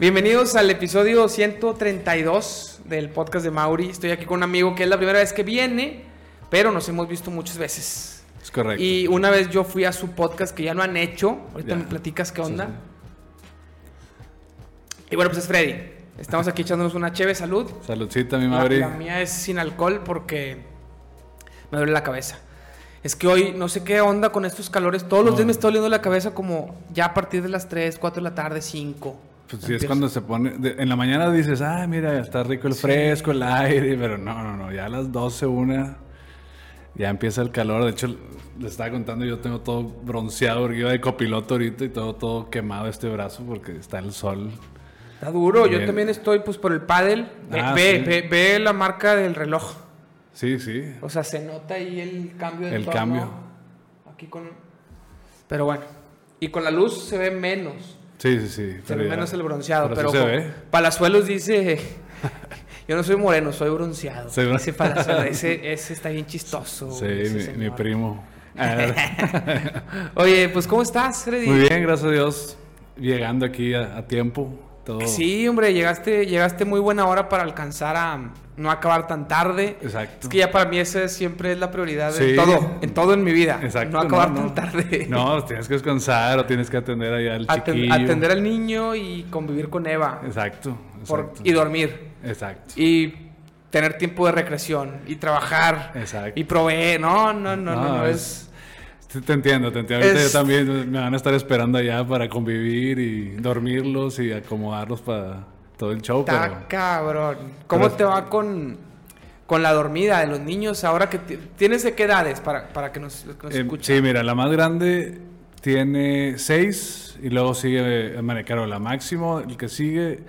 Bienvenidos al episodio 132 del podcast de Mauri. Estoy aquí con un amigo que es la primera vez que viene, pero nos hemos visto muchas veces. Es correcto. Y una vez yo fui a su podcast que ya no han hecho. Ahorita Ya. me platicas qué onda. sí. Y bueno, pues es Freddy. Estamos aquí echándonos una cheve salud. Saludcita, mi La, Mauri. la mía es sin alcohol porque me duele la cabeza. Es que hoy no sé qué onda con estos calores. Todos los No. días me está doliendo la cabeza como ya a partir de las 3, 4 de la tarde, 5. Pues sí, es cuando se pone. de- en la mañana dices, ah, mira, está rico el fresco, el aire. Pero no, no, no. Ya a las 12, una. Ya empieza el calor. De hecho, le estaba contando, yo tengo todo bronceado porque iba de copiloto ahorita y todo, todo quemado este brazo porque está el sol. Está duro. Yo Bien. también estoy pues por el paddle. Ve, Ah, ve, sí. ve- ve la marca del reloj. Sí, sí. O sea, se nota ahí el cambio de El tono. cambio. Aquí con... Pero bueno. Y con la luz se ve menos. Sí, sí, sí. Pero menos el bronceado. pero Pero. Palazuelos dice... Yo no soy moreno, soy bronceado. ¿no? Dice Palazuelos. Ese, ese está bien chistoso. Sí, ese mi, mi primo. Ah, Oye, pues ¿cómo estás, Freddy? Muy bien, gracias a Dios. Llegando aquí a, a tiempo. Todo. Sí, hombre, llegaste, llegaste muy buena hora para alcanzar a no acabar tan tarde. Exacto. Es que ya para mí esa siempre es la prioridad Sí. en todo, en todo en mi vida. Exacto. no acabar no, tan tarde. No, tienes que descansar o tienes que atender allá al Aten- chiquillo. atender al niño y convivir con Eva. Exacto. por- y dormir. Exacto. Y tener tiempo de recreación. Y trabajar. Exacto. Y proveer. No, no, no, no, No, no, es- Te entiendo, te entiendo. Ahorita Es- yo también me van a estar esperando allá para convivir y dormirlos y acomodarlos para todo el show. Está Pero cabrón. ¿Cómo pero- te va con, con la dormida de los niños ahora que ti- tienes de qué edades para, para que nos, nos Eh, escuchen? sí, mira, la más grande tiene seis y luego sigue María la máximo. El que sigue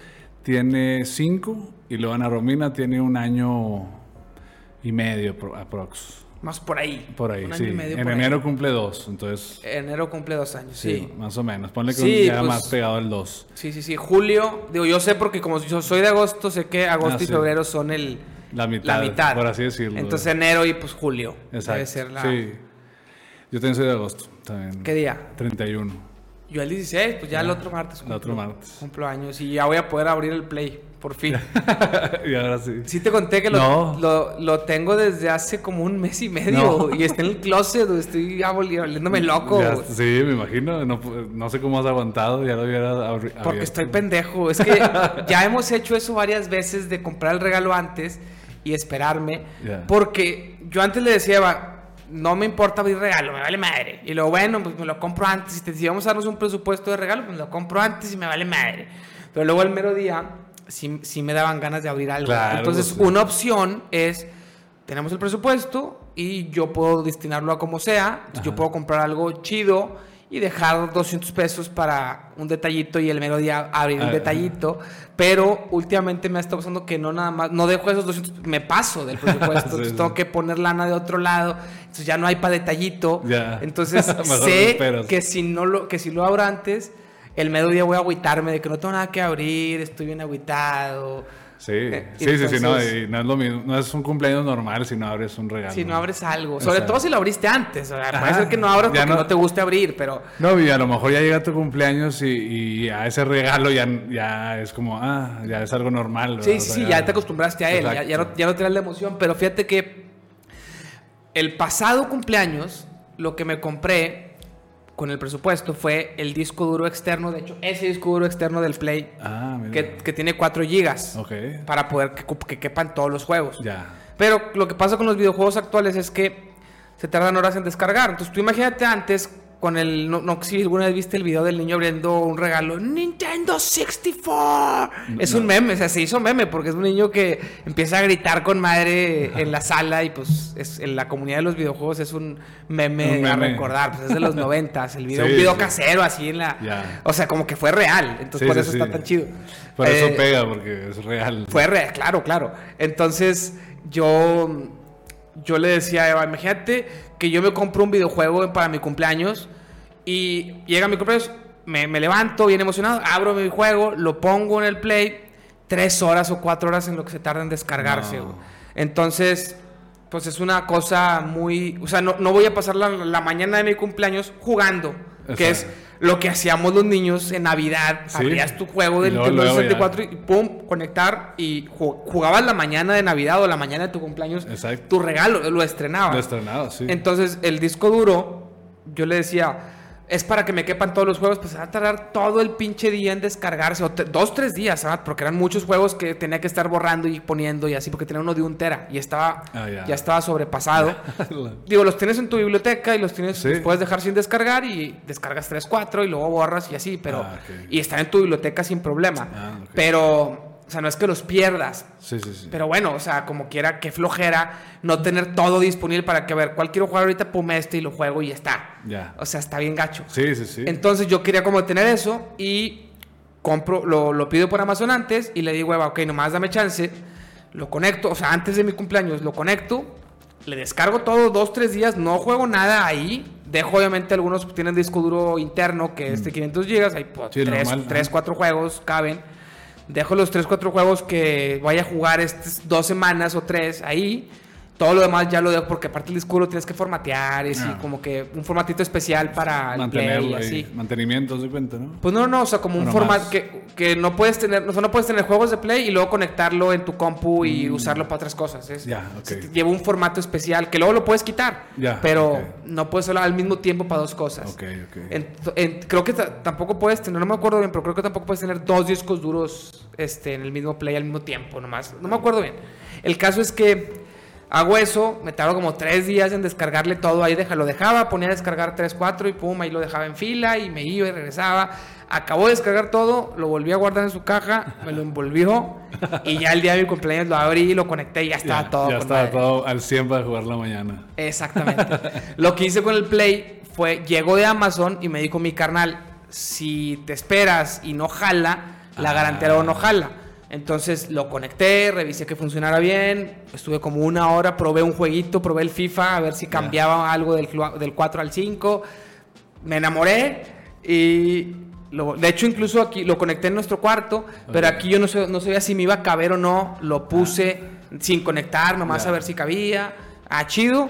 tiene cinco y luego Ana Romina tiene un año y medio pro- aprox. Más por ahí. Por ahí, Un sí. año y medio en ahí. enero cumple dos, entonces Enero cumple dos años, sí. sí, más o menos. Ponle que Sí, un día pues- más pegado al dos. Sí, sí, sí. Julio, digo, yo sé porque como yo soy de agosto, sé que agosto Ah, y sí. febrero son el, La mitad, la mitad. por así decirlo. Entonces enero y pues julio. Exacto. Debe ser la... Sí. Yo también soy de agosto. También. ¿Qué día? 31. Yo el 16, pues ya el otro martes. El otro martes. Cumplo años y ya voy a poder abrir el play, por fin. y ahora sí. Sí te conté que lo, No. lo, lo tengo desde hace como un mes y medio No. y está en el closet, estoy volviéndome loco. Ya- sí, me imagino. No, no sé cómo has aguantado. Ya lo hubiera abri- Porque abierto. estoy pendejo. Es que ya hemos hecho eso varias veces de comprar el regalo antes y esperarme. Porque yo antes le decía, Eva, no me importa abrir regalo, me vale madre. Y luego, bueno, pues me lo compro antes. Si, te, si vamos a darnos un presupuesto de regalo, pues lo compro antes y me vale madre. Pero luego el mero día, sí, sí me daban ganas de abrir algo. Claro, Entonces, sí. una opción es, tenemos el presupuesto y yo puedo destinarlo a como sea. Entonces, Yo Ajá. puedo comprar algo chido y dejar 200 pesos para un detallito y el mero día abrir un Ah, detallito. Pero últimamente me ha estado pasando que no nada más, no dejo esos 200, me paso del presupuesto. Sí, entonces sí. tengo que poner lana de otro lado. Entonces ya no hay para detallito. Ya. Entonces sé que si, no lo, que si lo abro antes, el mero día voy a agüitarme de que no tengo nada que abrir, estoy bien agüitado. Sí, Eh, sí, sí, sí, no, entonces- no es lo mismo. No es un cumpleaños normal si no abres un regalo. Si no abres algo. Sobre Exacto. todo si lo abriste antes. O sea, puede ser que no abras Ya porque no, no- te guste abrir, pero... No, y a lo mejor ya llega tu cumpleaños y, y a ese regalo ya, ya es como, ah, ya es algo normal. Sí, ¿verdad? sí, O sí, sea, ya te acostumbraste a él, ya, ya no, ya no te la emoción, pero fíjate que el pasado cumpleaños, lo que me compré con el presupuesto fue el disco duro externo, de hecho, ese disco duro externo del Play, Ah, mira. que, que tiene 4 gigas, Ok. para poder que, quepan todos los juegos. Ya. Pero lo que pasa con los videojuegos actuales es que se tardan horas en descargar. Entonces tú imagínate antes con el... No, no sé si alguna vez viste el video del niño abriendo un regalo. Nintendo 64. Es un meme, o sea, se hizo meme porque es un niño que empieza a gritar con madre en la sala y pues es, en la comunidad de los videojuegos es un meme, Un a recordar. Pues es de los noventas, el video, Sí, un video sí. casero así en la... O sea, como que fue real. Entonces Sí, por eso está tan chido. Por eso Eh, pega, porque es real. fue real, claro, claro. Entonces, yo, yo le decía a Eva, imagínate que yo me compro un videojuego para mi cumpleaños y llega mi cumpleaños, me, me levanto bien emocionado, abro mi juego, lo pongo en el play, tres horas o cuatro horas en lo que se tarda en descargarse. No. Entonces, pues es una cosa muy... O sea, no, no voy a pasar la, la mañana de mi cumpleaños jugando, que es. Lo que hacíamos los niños en Navidad. Sí. Abrías tu juego del Nintendo luego ya. 64 y pum, conectar y ju- jugabas la mañana de Navidad o la mañana de tu cumpleaños. Exacto. Tu regalo, lo estrenabas. Lo estrenado, sí. Entonces, el disco duro, yo le decía, es para que me quepan todos los juegos, pues va a tardar todo el pinche día en descargarse, o te- dos, tres días, ¿sabes? Porque eran muchos juegos que tenía que estar borrando y poniendo y así, porque tenía uno de un tera y estaba, Ah, ya. ya. estaba sobrepasado. Digo, los tienes en tu biblioteca y los tienes, Sí. los puedes dejar sin descargar y descargas 3, 4 y luego borras y así, pero... Ah. Y están en tu biblioteca sin problema. Ah. Pero, o sea, no es que los pierdas, Sí, sí, sí. pero bueno, o sea, como quiera, qué flojera no tener todo disponible para que, a ver, cuál quiero jugar ahorita, pum, este y lo juego y ya está. Ya. O sea, está bien gacho. Sí, sí, sí. Entonces yo quería como tener eso y compro, lo, lo pido por Amazon antes y le digo, "Eva, ok, nomás dame chance, lo conecto, o sea, antes de mi cumpleaños lo conecto, le descargo todo, dos, tres días, no juego nada ahí. Dejo obviamente algunos tienen disco duro interno que es de 500 gigas, hay pues, Sí, tres, normal, tres, cuatro juegos, caben. Dejo los 3, 4 juegos que vaya a jugar estas dos semanas o tres ahí. Todo lo demás ya lo dejo porque aparte el disco lo tienes que formatear, es Ah. como que un formatito especial para el play y ahí. así. Mantenimiento, ¿se cuenta, no? Pues no, no, o sea, como un formato que, que no puedes tener, o sea, no puedes tener juegos de play y luego conectarlo en tu compu y usarlo para otras cosas. Mm. Ya, te lleva un formato especial que luego lo puedes quitar, Ya, pero no puedes usarlo al mismo tiempo para dos cosas. Ok, ok. En- en- creo que ta- tampoco puedes tener, no me acuerdo bien, pero creo que tampoco puedes tener dos discos duros este, en el mismo play al mismo tiempo, nomás. No me acuerdo bien. El caso es que hago eso, me tardo como tres días en descargarle todo, ahí deja, lo dejaba, ponía a descargar 3, 4 y pum, ahí lo dejaba en fila y me iba y regresaba. Acabó de descargar todo, lo volví a guardar en su caja, me lo envolvió y ya el día de mi cumpleaños lo abrí, lo conecté y ya estaba ya, todo. ya estaba madre. todo al 100 para jugar la mañana. Exactamente. Lo que hice con el Play fue, llegó de Amazon y me dijo mi carnal, si te esperas y no jala, la Ah. garantía luego no jala. Entonces lo conecté, revisé que funcionara bien, estuve como una hora, probé un jueguito, probé el FIFA, a ver si cambiaba algo del, del 4 al 5, me enamoré y... lo- de hecho, incluso aquí lo conecté en nuestro cuarto, pero aquí yo no, sé- no sabía si me iba a caber o no. Lo puse sin conectar, nomás Ya. a ver si cabía. Ah, chido.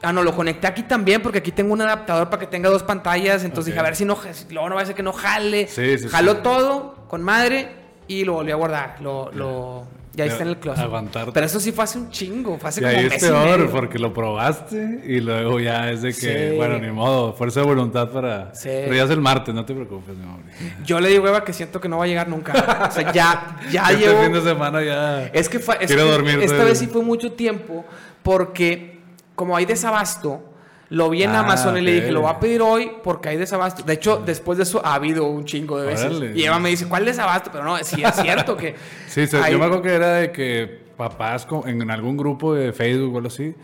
Ah, no, lo conecté aquí también porque aquí tengo un adaptador para que tenga dos pantallas. Entonces Ok. dije, a ver si no, si luego no va a ser que no jale. Sí, sí, Jaló sí. todo con madre y lo volví a guardar. Lo, lo, ya está en el closet. aguantarte. Pero eso sí fue hace un chingo, fue hace Y como ahí es peor medio. porque lo probaste y luego ya es de que, Sí. bueno, ni modo, fuerza de voluntad para... Sí. Pero ya es el martes, no te preocupes, mi amor. Yo le digo, Eva, que siento que no va a llegar nunca. o sea, ya, ya este llevo... fin de semana ya... Es que, fue- es Quiero que dormir, esta vez sí fue mucho tiempo porque como hay desabasto, lo vi en Ah, Amazon y le dije, lo voy a pedir hoy porque hay desabasto. De hecho, después de eso ha habido un chingo de veces. Órale. Y Eva me dice, ¿cuál desabasto? Pero no, sí es cierto que... Sí, hay- yo me acuerdo que era de que papás en algún grupo de Facebook o algo así,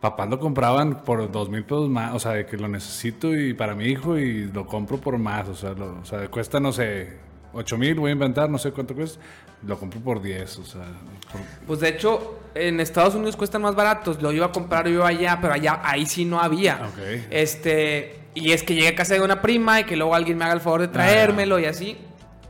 papás lo compraban por dos mil pesos más, o sea, de que lo necesito y para mi hijo y lo compro por más, o sea, lo- o sea cuesta, no sé, ocho mil, voy a inventar, no sé cuánto cuesta, lo compro por 10, o sea, por- Pues de hecho, en Estados Unidos cuestan más baratos. Lo iba a comprar yo allá, pero allá ahí sí no había. Ok. Este, y es que llegué a casa de una prima y que luego alguien me haga el favor de Ah, traérmelo y así.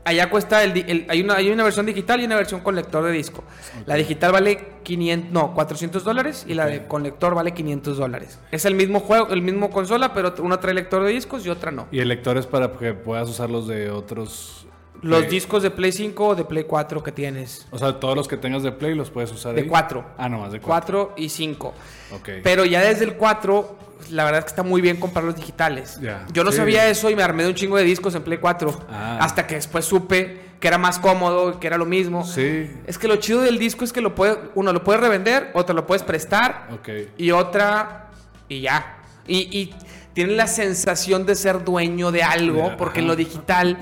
Allá cuesta el- hay una hay una versión digital y una versión con lector de disco. La digital vale 500, no, 400 dólares y la de con lector vale 500 dólares. Es el mismo juego, el mismo consola, pero una trae lector de discos y otra no. y el lector es para que puedas usar los de otros... Los Play. discos de Play 5 o de Play 4 que tienes. O sea, todos los que tengas de Play los puedes usar De ahí? 4. Ah, no, más de 4. 4 y 5. Ok. Pero ya desde el 4, la verdad es que está muy bien comprar los digitales. Ya. Yo no Sí. sabía eso y me armé de un chingo de discos en Play 4. Ah. Hasta que después supe que era más cómodo, que era lo mismo. Sí, Es que lo chido del disco es que lo puede, uno lo puedes revender, otro lo puedes prestar ok. y otra y ya. Y, y tienes la sensación de ser dueño de algo, porque en lo digital,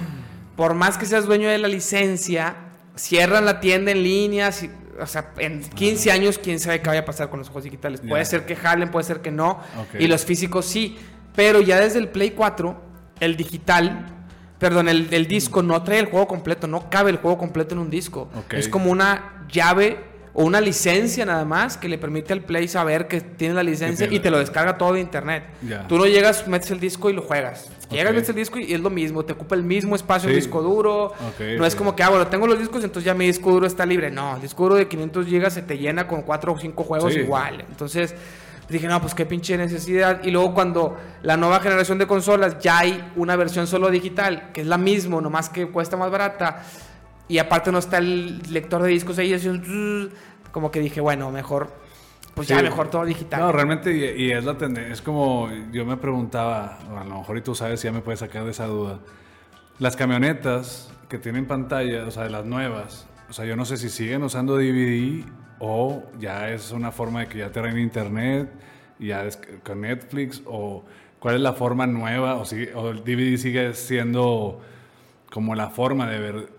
por más que seas dueño de la licencia, cierran la tienda en línea. si- o sea, en 15 años, quién sabe qué vaya a pasar con los juegos digitales. Puede ser que jalen, puede ser que no. Y los físicos sí. Pero ya desde el Play 4, el digital, perdón, el, el disco no trae el juego completo, no cabe el juego completo en un disco. Es como una llave o una licencia nada más que le permite al Play saber que tiene la licencia y te lo descarga todo de internet. Tú no llegas, metes el disco y lo juegas. Llegas, Ok. metes el disco y es lo mismo, te ocupa el mismo espacio el Sí. disco duro. No es como que, ah, bueno, tengo los discos, entonces ya mi disco duro está libre. No, el disco duro de 500 gigas se te llena con 4 o 5 juegos Sí. igual. Entonces, Dije, no, pues qué pinche necesidad. Y luego cuando la nueva generación de consolas ya hay una versión solo digital, que es la misma, nomás que cuesta más barata. Y aparte no está el lector de discos ahí, así, como que dije, bueno, mejor, pues ya Sí. mejor todo digital. No, realmente, y, y es la tendencia. Es como, yo me preguntaba, a lo mejor y tú sabes, ya me puedes sacar de esa duda. Las camionetas que tienen pantalla, o sea, de las nuevas, o sea, yo no sé si siguen usando DVD o ya es una forma de que ya traen internet, y ya con Netflix, o cuál es la forma nueva, o, si, o el DVD sigue siendo como la forma de ver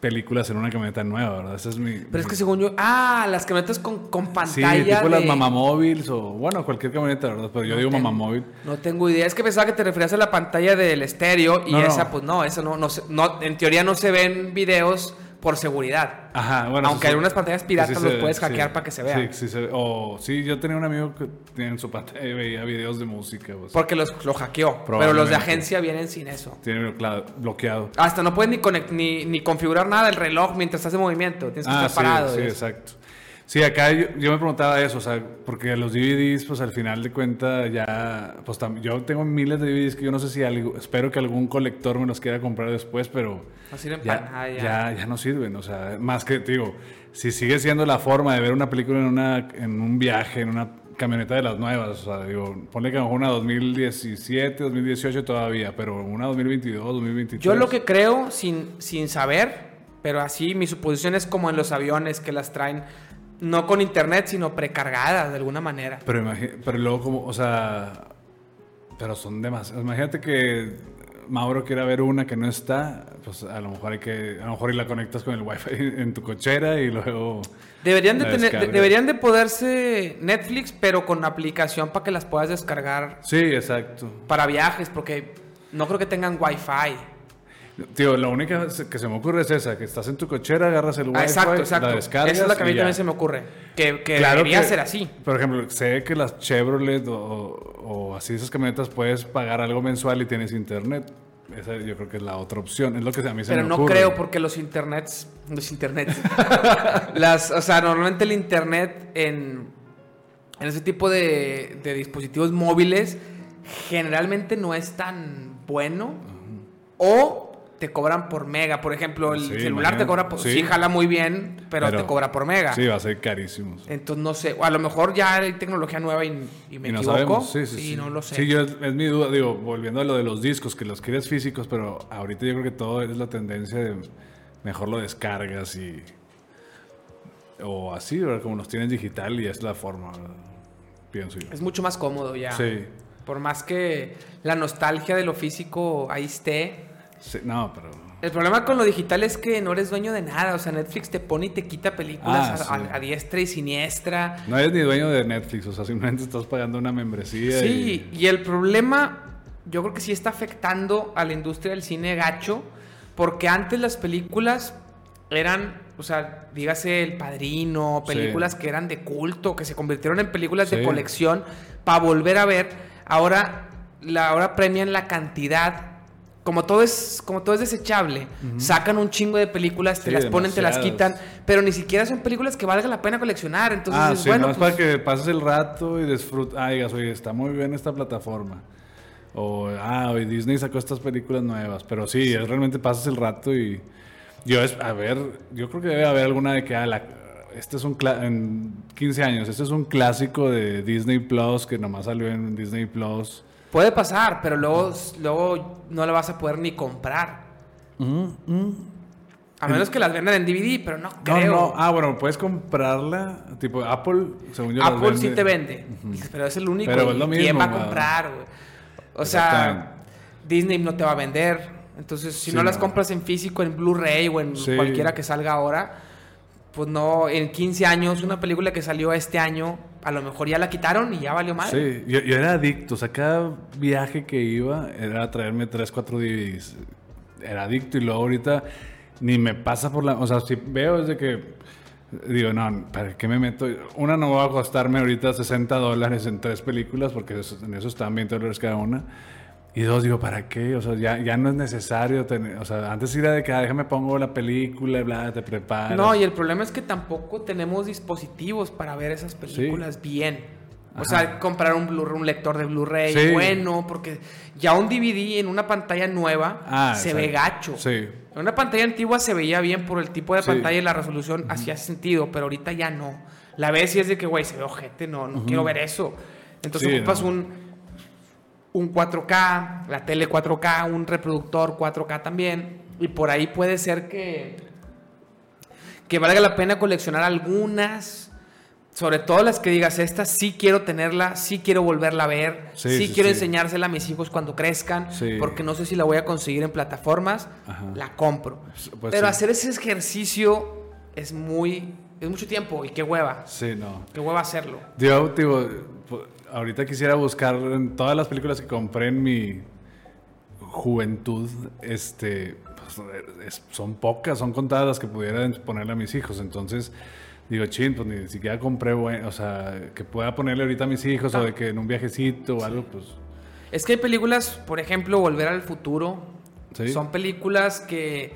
películas en una camioneta nueva, ¿verdad? Esa es mi... Pero es que según yo, ah, las camionetas con, con Sí, pantalla. tipo las de- mamamóviles o bueno, cualquier camioneta, ¿verdad? Pero yo digo tengo- mamamóvil. No tengo idea. Es que pensaba que te referías a la pantalla del estéreo y No, no. esa, pues no, eso no, no, no, en teoría no se ven videos por seguridad. Ajá, bueno. Aunque sí, algunas pantallas piratas los ve, puedes sí. hackear para que se vean. Sí, sí, se ve. O sí, yo tenía un amigo que en su pantalla veía videos de música. Porque los, lo hackeó. Pero los de agencia vienen sin eso. Tiene cla- bloqueado. Hasta no puedes ni, conect- ni, ni configurar nada el reloj mientras estás en movimiento. Tienes que Ah, estar sí, parado. sí, exacto. Sí, acá yo, yo me preguntaba eso, o sea, porque los DVDs, pues al final de cuentas ya, pues tam- yo tengo miles de DVDs que yo no sé si algo, espero que algún colector me los quiera comprar después, pero No sirven ya, para ya. ya, ya no sirven, o sea, más que, te digo, si sigue siendo la forma de ver una película en, una, en un viaje, en una camioneta de las nuevas, o sea, digo, ponle que a lo mejor una 2017, 2018 todavía, pero una 2022, 2023. Yo lo que creo, sin, sin saber, pero así mi suposición es como en los aviones que las traen, no con internet, sino precargadas de alguna manera. Pero, pero luego como, o sea, pero son demasiadas. Imagínate que Mauro quiera ver una que no está, pues a lo mejor hay que, a lo mejor y la conectas con el wifi en tu cochera y luego... Deberían de, tener, de- deberían de poderse Netflix, pero con aplicación para que las puedas descargar Sí, exacto. para viajes, porque no creo que tengan wifi. Tío, la única que se me ocurre es esa, que estás en tu cochera, agarras el wifi, Ah, exacto, exacto. la descargas Esa es la que a mí también se me ocurre. Que, que Claro debería que- ser así. Por ejemplo, sé que las Chevrolet o, o así esas camionetas puedes pagar algo mensual y tienes internet. Esa yo creo que es la otra opción. Es lo que a mí se Pero me no ocurre. creo porque los internets, los internets, las, o sea, normalmente el internet en, en ese tipo de, de dispositivos móviles generalmente no es tan bueno o te cobran por mega. Por ejemplo, el Sí, celular te cobra por, sí. Sí. jala muy bien, pero, te cobra por mega. Sí, va a ser carísimo. Entonces no sé, o a lo mejor ya hay tecnología nueva y, y me Y no equivoco. sabemos. Sí, sí, sí. no lo sé. Sí, yo, es mi duda, digo, volviendo a lo de los discos, que los quieres físicos, pero ahorita yo creo que todo es la tendencia de mejor lo descargas y. O así, ¿verdad? Como los tienes digital y es la forma, ¿verdad? Pienso yo. Es mucho más cómodo ya. Sí. Por más que la nostalgia de lo físico ahí esté. Sí, No, pero. El problema con lo digital es que no eres dueño de nada. O sea, Netflix te pone y te quita películas Ah, a, sí. a- a diestra y siniestra. No eres ni dueño de Netflix, o sea, simplemente estás pagando una membresía. Sí, y- y el problema yo creo que sí está afectando a la industria del cine gacho. Porque antes las películas eran, o sea, dígase El Padrino, Sí. películas que eran de culto, que se convirtieron en películas de colección para volver a ver. Ahora, la, ahora premian la cantidad. Como todo es, como todo es desechable, sacan un chingo de películas, te Sí, las ponen, te las quitan, pero ni siquiera son películas que valga la pena coleccionar. Entonces, ah, es sí, bueno, no es pues, para que pases el rato y disfrutes. Ah, digas, oye, está muy bien esta plataforma. O, ah, hoy Disney sacó estas películas nuevas. Pero sí, es realmente pasas el rato y. Yo, es, a ver, yo creo que debe haber alguna de que, ah, la, este es un. En 15 años, este es un clásico de Disney Plus que nomás salió en Disney Plus. Puede pasar, pero luego, luego no la vas a poder ni comprar. A menos que las vendan en DVD, pero no creo. no, ah, bueno, puedes comprarla. Tipo, Apple, según yo. Apple sí vende. te vende, pero es el único. Pero ¿y es lo ¿Quién va a comprar, güey? O sea. Disney no te va a vender. Entonces, si Sí, no las no. compras en físico, en Blu-ray o en Sí. cualquiera que salga ahora, pues no, en 15 años, una película que salió este año, a lo mejor ya la quitaron y ya valió mal. Sí, yo, yo era adicto. O sea, cada viaje que iba era traerme 3, 4 DVDs. Era adicto y luego ahorita ni me pasa por la... O sea, si veo es de que... Digo, no, ¿para qué me meto? Una no va a costarme ahorita 60 dólares en tres películas porque en eso están 20 dólares cada una. Y dos, digo, ¿para qué? O sea, ya, ya no es necesario tener... O sea, antes era de que, ah, déjame pongo la película y bla, te preparas. No, y el problema es que tampoco tenemos dispositivos para ver esas películas bien. O sea, comprar un, Blu- un lector de Blu-ray Sí. bueno, porque ya un DVD en una pantalla nueva Ah, se ve gacho. Sí. En una pantalla antigua se veía bien por el tipo de Sí. pantalla y la resolución hacía sentido, pero ahorita ya no. La ves y es de que, güey, se ve ojete, no, no quiero ver eso. Entonces ocupas no. un, un 4K, la tele 4K, un reproductor 4K también, y por ahí puede ser que, que valga la pena coleccionar algunas, sobre todo las que digas, esta sí quiero tenerla, sí quiero volverla a ver, sí, Sí, sí, quiero sí. enseñársela a mis hijos cuando crezcan, porque no sé si la voy a conseguir en plataformas, Ajá. la compro. Pues Pero sí. hacer ese ejercicio es muy, es mucho tiempo y qué hueva, Sí, no. qué hueva hacerlo. Yo, digo, ahorita quisiera buscar en todas las películas que compré en mi juventud, este, pues, es- son pocas, son contadas las que pudiera ponerle a mis hijos. Entonces, digo, chin, pues ni siquiera compré, o sea, que pueda ponerle ahorita a mis hijos o de que en un viajecito o algo, pues. Es que hay películas, por ejemplo, Volver al Futuro, Sí. son películas que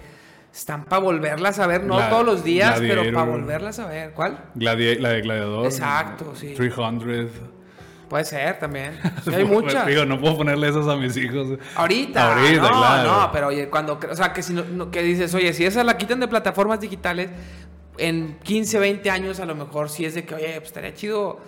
están para volverlas a ver, no todos los días, pero para volverlas a ver. ¿Cuál? La de Gladiador. Exacto, sí. 300. Puede ser también. Sí, hay muchas. Digo, no puedo ponerle esas a mis hijos. Ahorita, Ahorita, no, claro. no, pero oye, cuando, o sea, que si no, no- que dices, oye, si esa la quitan de plataformas digitales, en 15, 20 años a lo mejor sí es de que, oye, pues estaría chido.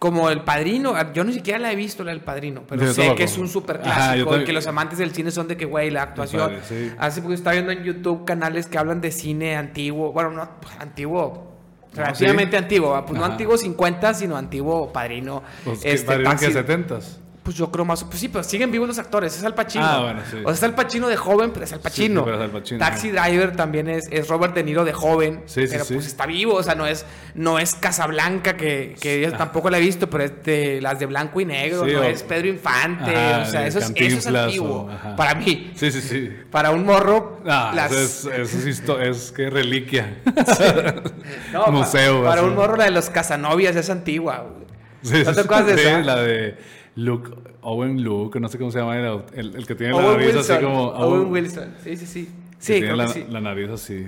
Como El Padrino, yo ni siquiera la he visto, la del Padrino, pero sé que es un super clásico y que los amantes del cine son de que, güey, la actuación. padre, sí. Hace poco estaba viendo en YouTube canales que hablan de cine antiguo, bueno, no pues, antiguo, Ah, relativamente ¿sí? antiguo, ¿va? pues no antiguo 50, sino antiguo Padrino. Pues, ¿qué este, padrino que Taxi- 70s? Pues yo creo más. Pues sí, pero siguen vivos los actores. Es Al Pacino. Ah, bueno, sí. O sea, es Al Pacino de joven, pero es Al Pacino. Sí, pero es Al Pacino, Taxi Driver también es, es Robert De Niro de joven. Sí, sí, pero pues está vivo. O sea, no es, no es Casablanca, que, que yo tampoco la he visto, pero es de las de blanco y negro. No o- es Pedro Infante. Ajá, o sea, eso es, eso es antiguo. o- para mí. Sí, sí, sí. Para un morro. Ah, las- eso es, es, es que reliquia. no, museo, Para, así. un morro, la de los Casanovias es antigua. güey. Sí, ¿No te acuerdas de esa? la de Luke, Owen Luke, no sé cómo se llama, el, el- el que tiene la nariz Wilson. así como... Owen Wilson. Sí, sí, sí. que Sí, tiene creo la, que sí. la nariz así.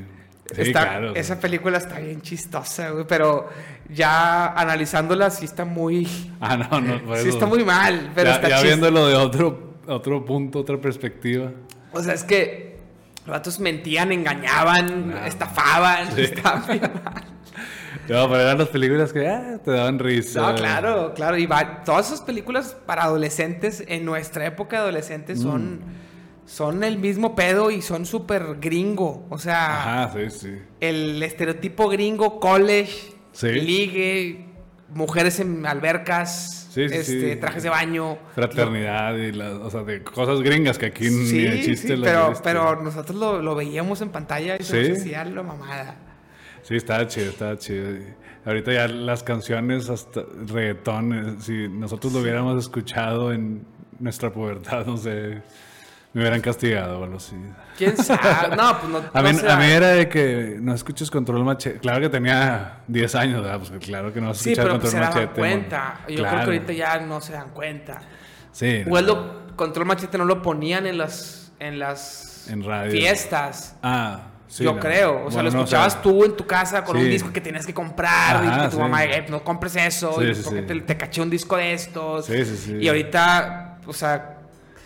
Sí, Está- claro. Esa película está bien chistosa, güey, pero ya analizándola sí está muy... Ah, no, no, por sí está muy mal, pero ya, está ya viéndolo de otro, otro punto, otra perspectiva. O sea, es que los vatos mentían, engañaban, Ah. estafaban, Sí. estaban bien mal. No, pero eran las películas que ah, te daban risa. No, claro, claro. Y va- todas esas películas para adolescentes, en nuestra época de adolescentes, Mm. son, son el mismo pedo y son súper gringo. O sea, Ajá, sí, sí. el estereotipo gringo, college, Sí. ligue, mujeres en albercas, Sí, sí, este, sí. trajes de baño. Fraternidad y las, o sea, de cosas gringas que aquí ni de chiste las pero, pero nosotros lo, lo veíamos en pantalla y se nos hacía la mamada. Sí, estaba chido, estaba chido. Ahorita ya las canciones, hasta reggaetón, eh, si nosotros lo hubiéramos escuchado en nuestra pubertad, no sé, me hubieran castigado o algo así. ¿Quién sabe? No, pues no. A no mí, a mí era de que no escuches Control Machete. Claro que tenía 10 años, ¿verdad? Pues claro que no vas a Sí, pero pues Control se daban Machete. cuenta. mon. Yo creo Claro. que ahorita ya no se dan cuenta. Sí. O no. Control Machete no lo ponían en las, en las En radio. fiestas. Ah, sí. yo no. creo. O sea, lo no, escuchabas tú en tu casa con un disco que tenías que comprar. Ajá, y que tu sí. mamá, "Eh, no compres eso. Y porque. Te, te caché un disco de estos. Sí, sí, sí. Y ahorita, o sea,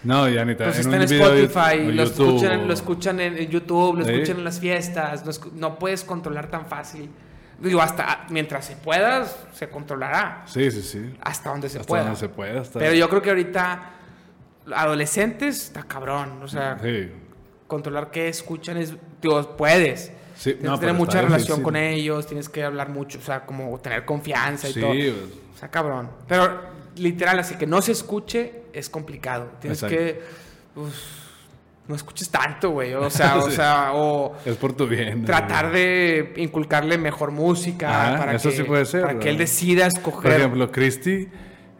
No, ya ni te pues en está en de- Spotify, lo, YouTube, escuchan, o- lo escuchan en, YouTube, lo escuchan en las fiestas. No puedes controlar tan fácil. Digo, hasta mientras se pueda, se controlará. Sí, sí, sí. Hasta donde se Hasta pueda. donde se pueda. Hasta... Pero yo creo que ahorita, adolescentes, está cabrón. O sea, Sí. Controlar qué escuchan es, digo, puedes. Sí, Tienes no, que tener mucha relación difícil. con ellos, tienes que hablar mucho, o sea, como tener confianza y Sí, todo. pues. O sea, cabrón. Pero literal, así que no se escuche es complicado. Tienes Exacto. que. uf, no escuches tanto, güey. O sea, o sea, o Es por tu bien. tratar de inculcarle mejor música Ajá, para, eso que, sí puede ser, para que él decida Por escoger. ejemplo, Christy,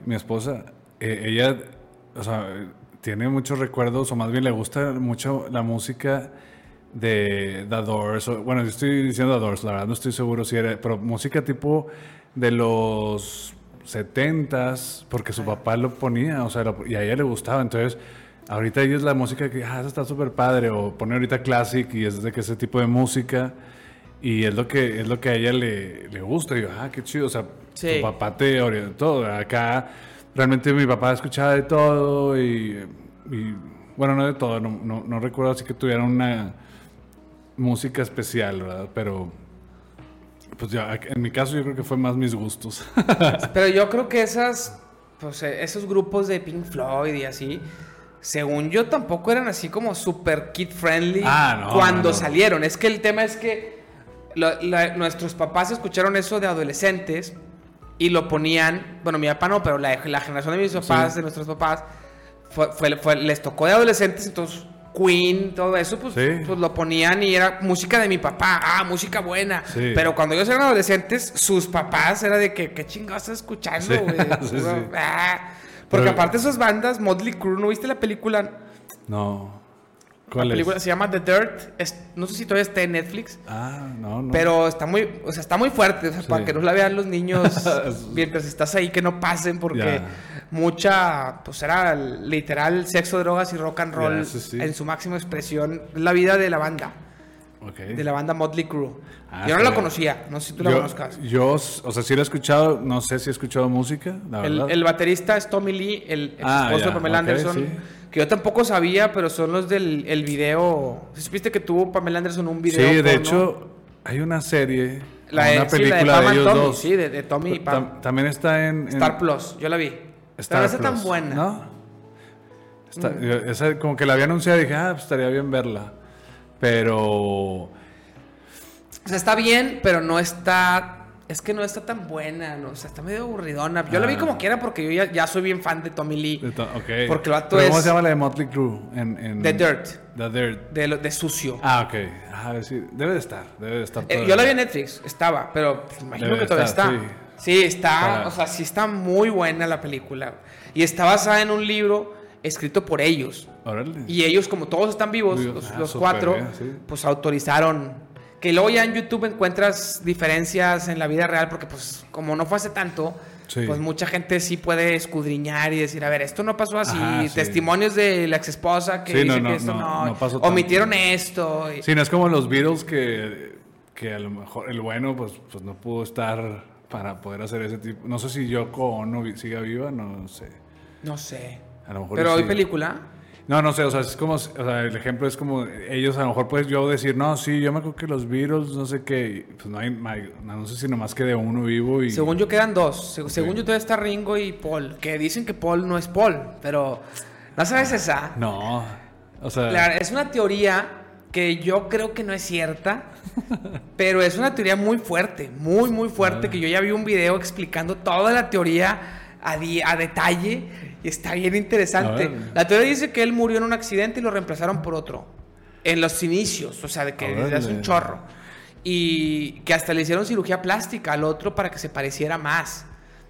mi esposa, eh, ella, o sea, tiene muchos recuerdos, o más bien le gusta mucho la música de The Doors. bueno, yo estoy diciendo The Doors, la verdad no estoy seguro si era, pero música tipo de los 70s, porque su papá lo ponía, o sea, lo- y a ella le gustaba. Entonces, ahorita ella es la música que, ah, eso está súper padre, o pone ahorita classic y es de que ese tipo de música. Y es lo que, es lo que a ella le, le gusta. Y yo, ah, qué chido. O sea, Sí. tu papá te orientó. Acá realmente mi papá escuchaba de todo y, y, bueno, no de todo. No, no, no recuerdo así que tuviera una música especial, ¿verdad? Pero pues ya, en mi caso yo creo que fue más mis gustos. Pero yo creo que esas, pues, eh, esos grupos de Pink Floyd y así, según yo tampoco eran así como super kid friendly Ah, no, cuando no, no. salieron. Es que el tema es que lo- la- nuestros papás escucharon eso de adolescentes y lo ponían, bueno, mi papá no, pero la, la generación de mis papás, Sí. de nuestros papás, fue, fue- fue- les tocó de adolescentes, entonces Queen, todo eso, pues, Sí. pues lo ponían y era música de mi papá, ah, música buena. Sí. Pero cuando ellos eran adolescentes, sus papás era de que, ¿qué chingados estás escuchando, güey? Ah. Porque Pero- aparte esas bandas, Motley Crue, ¿no viste la película? no. La ¿Cuál película es? se llama The Dirt. es- no sé si todavía está en Netflix. Ah, no, no. Pero está muy, o sea, está muy fuerte, o sea, Sí. para que no la vean los niños mientras estás ahí, que no pasen, porque mucha, pues era literal sexo, drogas y rock and roll sí. en su máxima expresión, la vida de la banda, De la banda Motley Crue. Ah, Yo no la conocía, no sé si tú la yo, conozcas. yo, o sea, sí lo he escuchado, no sé si he escuchado música, la El, verdad. el baterista es Tommy Lee, el ex Ah, esposo de Pamela Anderson. sí. Que yo tampoco sabía, pero son los del el video. ¿Sí ¿Supiste que tuvo Pamela Anderson un video? sí, de hecho, hay una serie, la una de, sí, la de película ellos Tommy, dos. sí, de, de Tommy y Pam. Tam- también está en, en Star Plus, yo la vi. Star pero no tan buena. Mm. ¿No? Está- yo- esa como que la había anunciado y dije, ah, pues estaría bien verla. Pero. O sea, está bien, pero no está. Es que no está tan buena, ¿no? O sea, está medio aburridona. Yo la vi Ah. como quiera porque yo ya, ya soy bien fan de Tommy Lee. de to- ok. Porque el vato Pero ¿Cómo es- se llama la de Motley Crue? En, en- The Dirt, The Dirt. de, lo- de sucio. Ah, ok. Ah, A ver si. Debe de estar. Debe de estar. Eh, yo la vi en Netflix, estaba, pero pues, imagino Debe que todavía estar, está. Sí, está, Para- o sea, sí está muy buena la película. Y está basada en un libro escrito por ellos. Órale. Y ellos, como todos están vivos, Vivos. los, Ah, los cuatro, bien, sí. pues autorizaron. Que luego ya en YouTube encuentras diferencias en la vida real, porque pues como no fue hace tanto, Sí. pues mucha gente sí puede escudriñar y decir, a ver, esto no pasó así. Ajá, sí. Testimonios de la ex esposa que Sí, no, dice no, que esto no, no, no pasó tanto. omitieron esto. y- Sí, no es como los Beatles que, que a lo mejor el bueno pues, pues no pudo estar para poder hacer ese tipo. No sé si Yoko Ono siga viva, no sé. No sé. A lo mejor Pero sí. hay película. No, no sé, o sea, es como, o sea, el ejemplo es como ellos a lo mejor puedes yo decir, no, sí, yo me acuerdo que los Beatles, no sé qué, pues no hay, no, no sé si nomás quede uno vivo y... Según yo quedan dos. Se- Según yo todavía está Ringo y Paul. Que dicen que Paul no es Paul. Pero no sabes esa. No, o sea... La- es una teoría que yo creo que no es cierta. pero es una teoría muy fuerte. Muy, muy fuerte. Que yo ya vi un video explicando toda la teoría a, di- a detalle. Y está bien interesante. La teoría dice que él murió en un accidente y lo reemplazaron por otro. En los inicios. O sea, de que hace un chorro. Y que hasta le hicieron cirugía plástica al otro para que se pareciera más.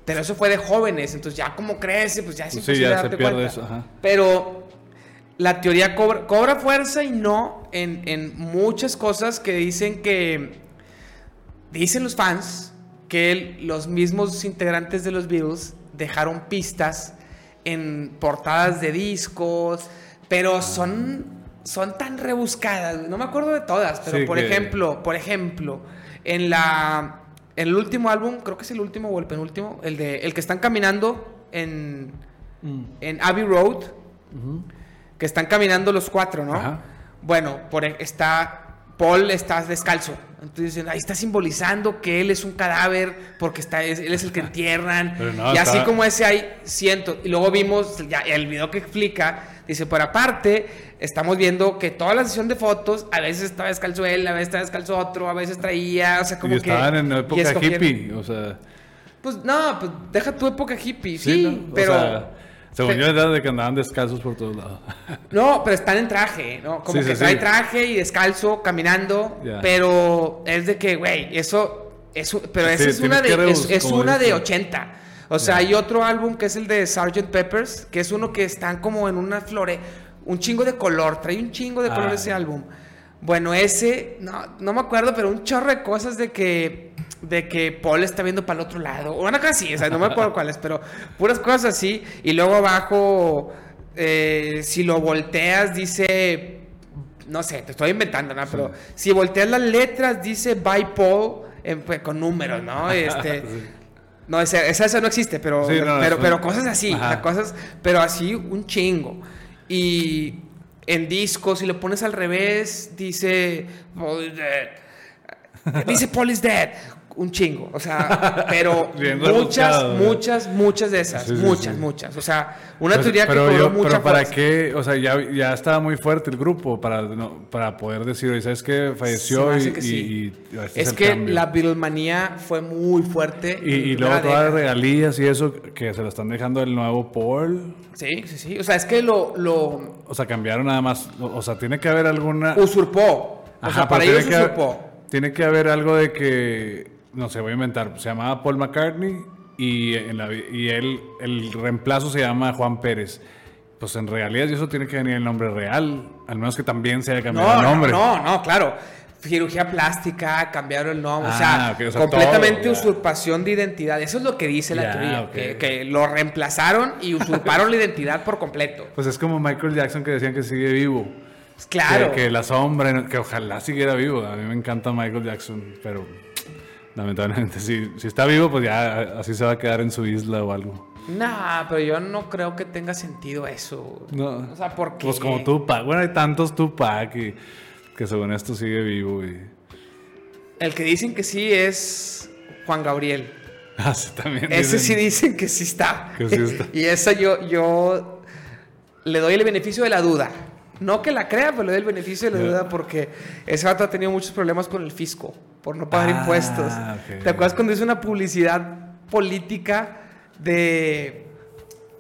Pero eso fue de jóvenes, entonces ya como crece, pues ya es Pues sí, ya se darte pierde cuenta. eso, ajá. Pero la teoría cobra, cobra fuerza y no en, en muchas cosas que dicen que... Dicen los fans que el- los mismos integrantes de los Beatles dejaron pistas en portadas de discos, pero son, son tan rebuscadas. No me acuerdo de todas, pero Sí, por que- ejemplo, por ejemplo, en la en el último álbum, creo que es el último o el penúltimo, el de el que están caminando en en Abbey Road, que están caminando los cuatro, ¿no? Ajá. Bueno, por e- está Paul está descalzo. Entonces dicen, ahí está simbolizando que él es un cadáver porque está es- él es el que entierran. No, y así está- como ese hay cientos. Y luego vimos ya el video que explica, dice, por aparte, estamos viendo que toda la sesión de fotos, a veces estaba descalzo él, a veces estaba descalzo otro, a veces traía, o sea, como y que... estaban en y época hippie, o sea... Pues no, pues deja tu época hippie, sí, pero... sea, según pe- yo era de que andaban descalzos por todos lados. No, pero están en traje, ¿no? Como Sí, que sí, trae sí. traje y descalzo, caminando. Pero es de que, güey, eso. eso pero esa es una de, es, una de dices. 80. O sea, hay otro álbum que es el de Sgt. Peppers, que es uno que están como en una flore. Un chingo de color, trae un chingo de color Ah. ese álbum. Bueno, ese, no, no me acuerdo, pero un chorro de cosas de que, de que Paul está viendo para el otro lado. O una cosa así, o sea, no me acuerdo cuáles, pero puras cosas así. Y luego abajo, eh, si lo volteas, dice no sé, te estoy inventando, ¿no? Pero si volteas las letras, dice by Paul pues, con números, ¿no? Este, No, esa, esa, no existe, pero, Sí, no, pero, pero cosas así, Ajá. o sea, cosas, pero así un chingo. Y en disco, si lo pones al revés, dice Paul is dead. Dice Paul is dead. Un chingo, o sea, pero muchas, muchas, muchas de esas, Sí, sí, muchas, sí. muchas. O sea, una Pues, teoría que pero cobró yo- mucha pero para fuerza. qué, o sea, ya, ya estaba muy fuerte el grupo para, no- para poder decir, oye, ¿sabes qué? Falleció y, que sí. y- y este es que cambio. la Beatlemanía fue muy fuerte. Y, luego todas las regalías y eso que se lo están dejando el nuevo Paul. Sí, sí, sí. O sea, es que lo, lo O sea, cambiaron nada más. O o sea, tiene que haber alguna. usurpó. O sea, Ajá, para ellos tiene que, usurpó. tiene que haber algo de que. No sé, voy a inventar. Se llamaba Paul McCartney y, en la, vi- y él, el reemplazo se llama Juan Pérez. Pues en realidad, eso tiene que venir el nombre real. Al menos que también se haya cambiado No, el nombre. no, no, no, claro. Cirugía plástica, cambiaron el nombre, o, Ah, sea, o sea, completamente todo, usurpación de identidad. Eso es lo que dice la Ya, teoría, que, que lo reemplazaron y usurparon la identidad por completo. Pues es como Michael Jackson que decían que sigue vivo. Claro. Que, que la sombra, que ojalá siguiera vivo. A mí me encanta Michael Jackson, pero lamentablemente si, si está vivo, pues ya así se va a quedar en su isla o algo. Nah, pero yo no creo que tenga sentido eso. No. O sea, ¿por qué? Pues como Tupac. Bueno, hay tantos Tupac y que según esto sigue vivo. Y... El que dicen que sí es Juan Gabriel. Ah, sí, también. Ese dicen- sí dicen que sí está. Que sí está. y esa yo, yo le doy el beneficio de la duda. No que la crea, pero le doy el beneficio de la duda porque ese vato ha tenido muchos problemas con el fisco por no pagar Ah, impuestos. ¿Te acuerdas cuando hizo una publicidad política de.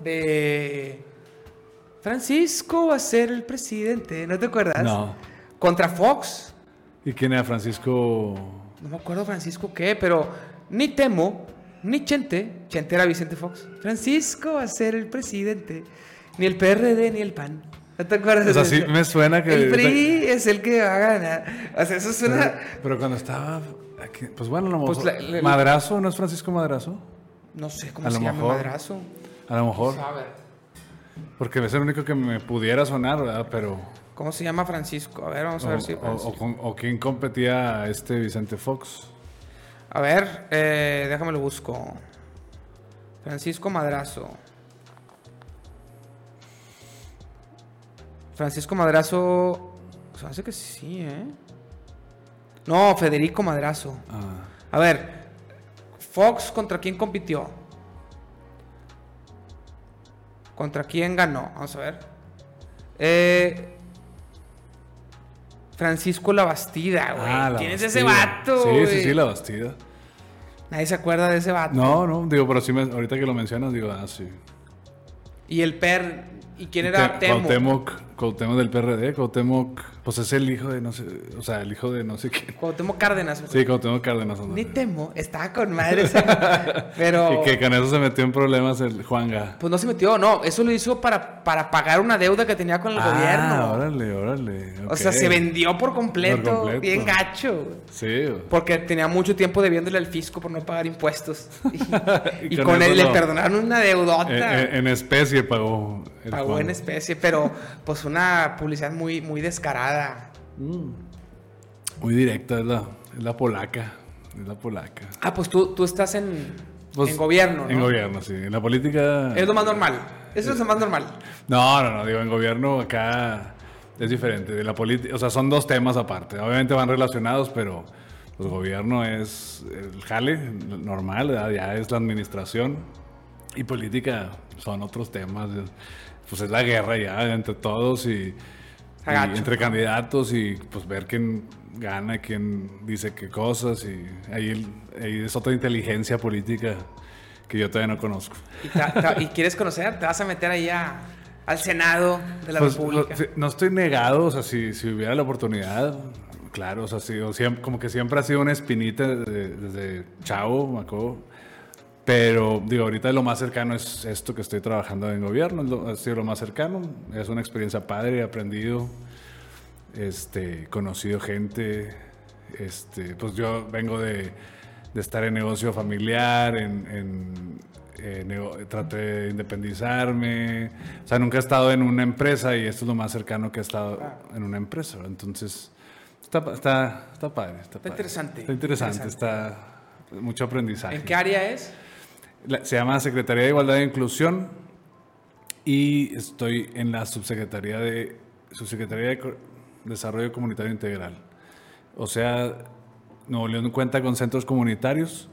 de. Francisco va a ser el presidente? ¿No te acuerdas? No. Contra Fox. ¿Y quién era Francisco? No me acuerdo Francisco qué, pero ni Temo, ni Chente, Chente era Vicente Fox. Francisco va a ser el presidente. Ni el PRD ni el PAN. ¿No te acuerdas O sea, de sí eso? me suena que... El PRI es el que va a ganar. O sea, eso Pero, suena. pero cuando estaba... aquí- Pues bueno, a lo Pues mejor... la- la- ¿Madrazo? ¿No es Francisco Madrazo? No sé cómo A se lo llama mejor. madrazo. A lo mejor. Sabe. Porque es el único que me pudiera sonar, ¿verdad? Pero... ¿Cómo se llama Francisco? A ver, vamos a O, ver si. o- o con- o quién competía a este Vicente Fox. A ver, eh, déjame lo busco. Francisco Madrazo. Francisco Madrazo. Se hace que sí, ¿eh? No, Federico Madrazo. Ah, A ver, Fox contra quién compitió? ¿Contra quién ganó? Vamos a ver. Eh, Francisco La Bastida, güey. Ah, la ¿Quién es ese vato? Sí, sí, güey? sí, la Bastida. Nadie se acuerda de ese vato. No, no, digo, pero sí, me- ahorita que lo mencionas, digo, ah, sí. Y el Per. ¿Y quién era Te- Temo? Cuauhtémoc, Cuauhtémoc del PRD, Cuauhtémoc, pues es el hijo de no sé, o sea, el hijo de no sé quién. Cuauhtémoc Cárdenas. Sí, Cuauhtémoc Cárdenas. Ni Temo, estaba con madre ese. Pero. Y que con eso se metió en problemas el Juanga. Pues no se metió, no. Eso lo hizo para, para pagar una deuda que tenía con el Ah, gobierno. órale, órale. O sea, se vendió por completo, Por completo. bien gacho. Sí. Porque tenía mucho tiempo debiéndole al fisco por no pagar impuestos. Y, Y y con con, él le perdonaron una deudota. En, en- en especie pagó el pagó en especie, pero pues una publicidad muy, muy descarada. Muy directa, es la, es la polaca. Es la polaca. Ah, pues tú, tú estás en, Pues, en gobierno, ¿no? En gobierno, sí. En la política. Es lo más normal. Eso es lo más normal. No, no, no, digo, en gobierno acá es diferente. De la política, o sea, son dos temas aparte. Obviamente van relacionados, pero pues gobierno es el jale normal, ¿verdad? ya es la administración. Y política son otros temas. Es- Pues es la guerra ya entre todos y, y entre candidatos y pues ver quién gana, quién dice qué cosas. Y ahí, ahí es otra inteligencia política que yo todavía no conozco. Y, y quieres conocer, te vas a meter ahí a- al Senado de la Pues, República. sí, no estoy negado, o sea, si, si hubiera la oportunidad, claro, o sea, sí, o siem- como que siempre ha sido una espinita de- desde chavo, acuerdo. Pero, digo, ahorita lo más cercano es esto que estoy trabajando en gobierno, es lo- ha sido lo más cercano. Es una experiencia padre, he aprendido, este, conocido gente. Este, pues yo vengo de, de estar en negocio familiar, en, en- eh, nego- traté de independizarme. O sea, nunca he estado en una empresa y esto es lo más cercano que he estado en una empresa. Entonces, está, está, está padre. Está, padre. interesante, Está interesante, interesante. está mucho aprendizaje. ¿En qué área es? Se llama Secretaría de Igualdad e Inclusión y estoy en la subsecretaría de subsecretaría de Desarrollo Comunitario Integral. O sea, Nuevo León cuenta con centros comunitarios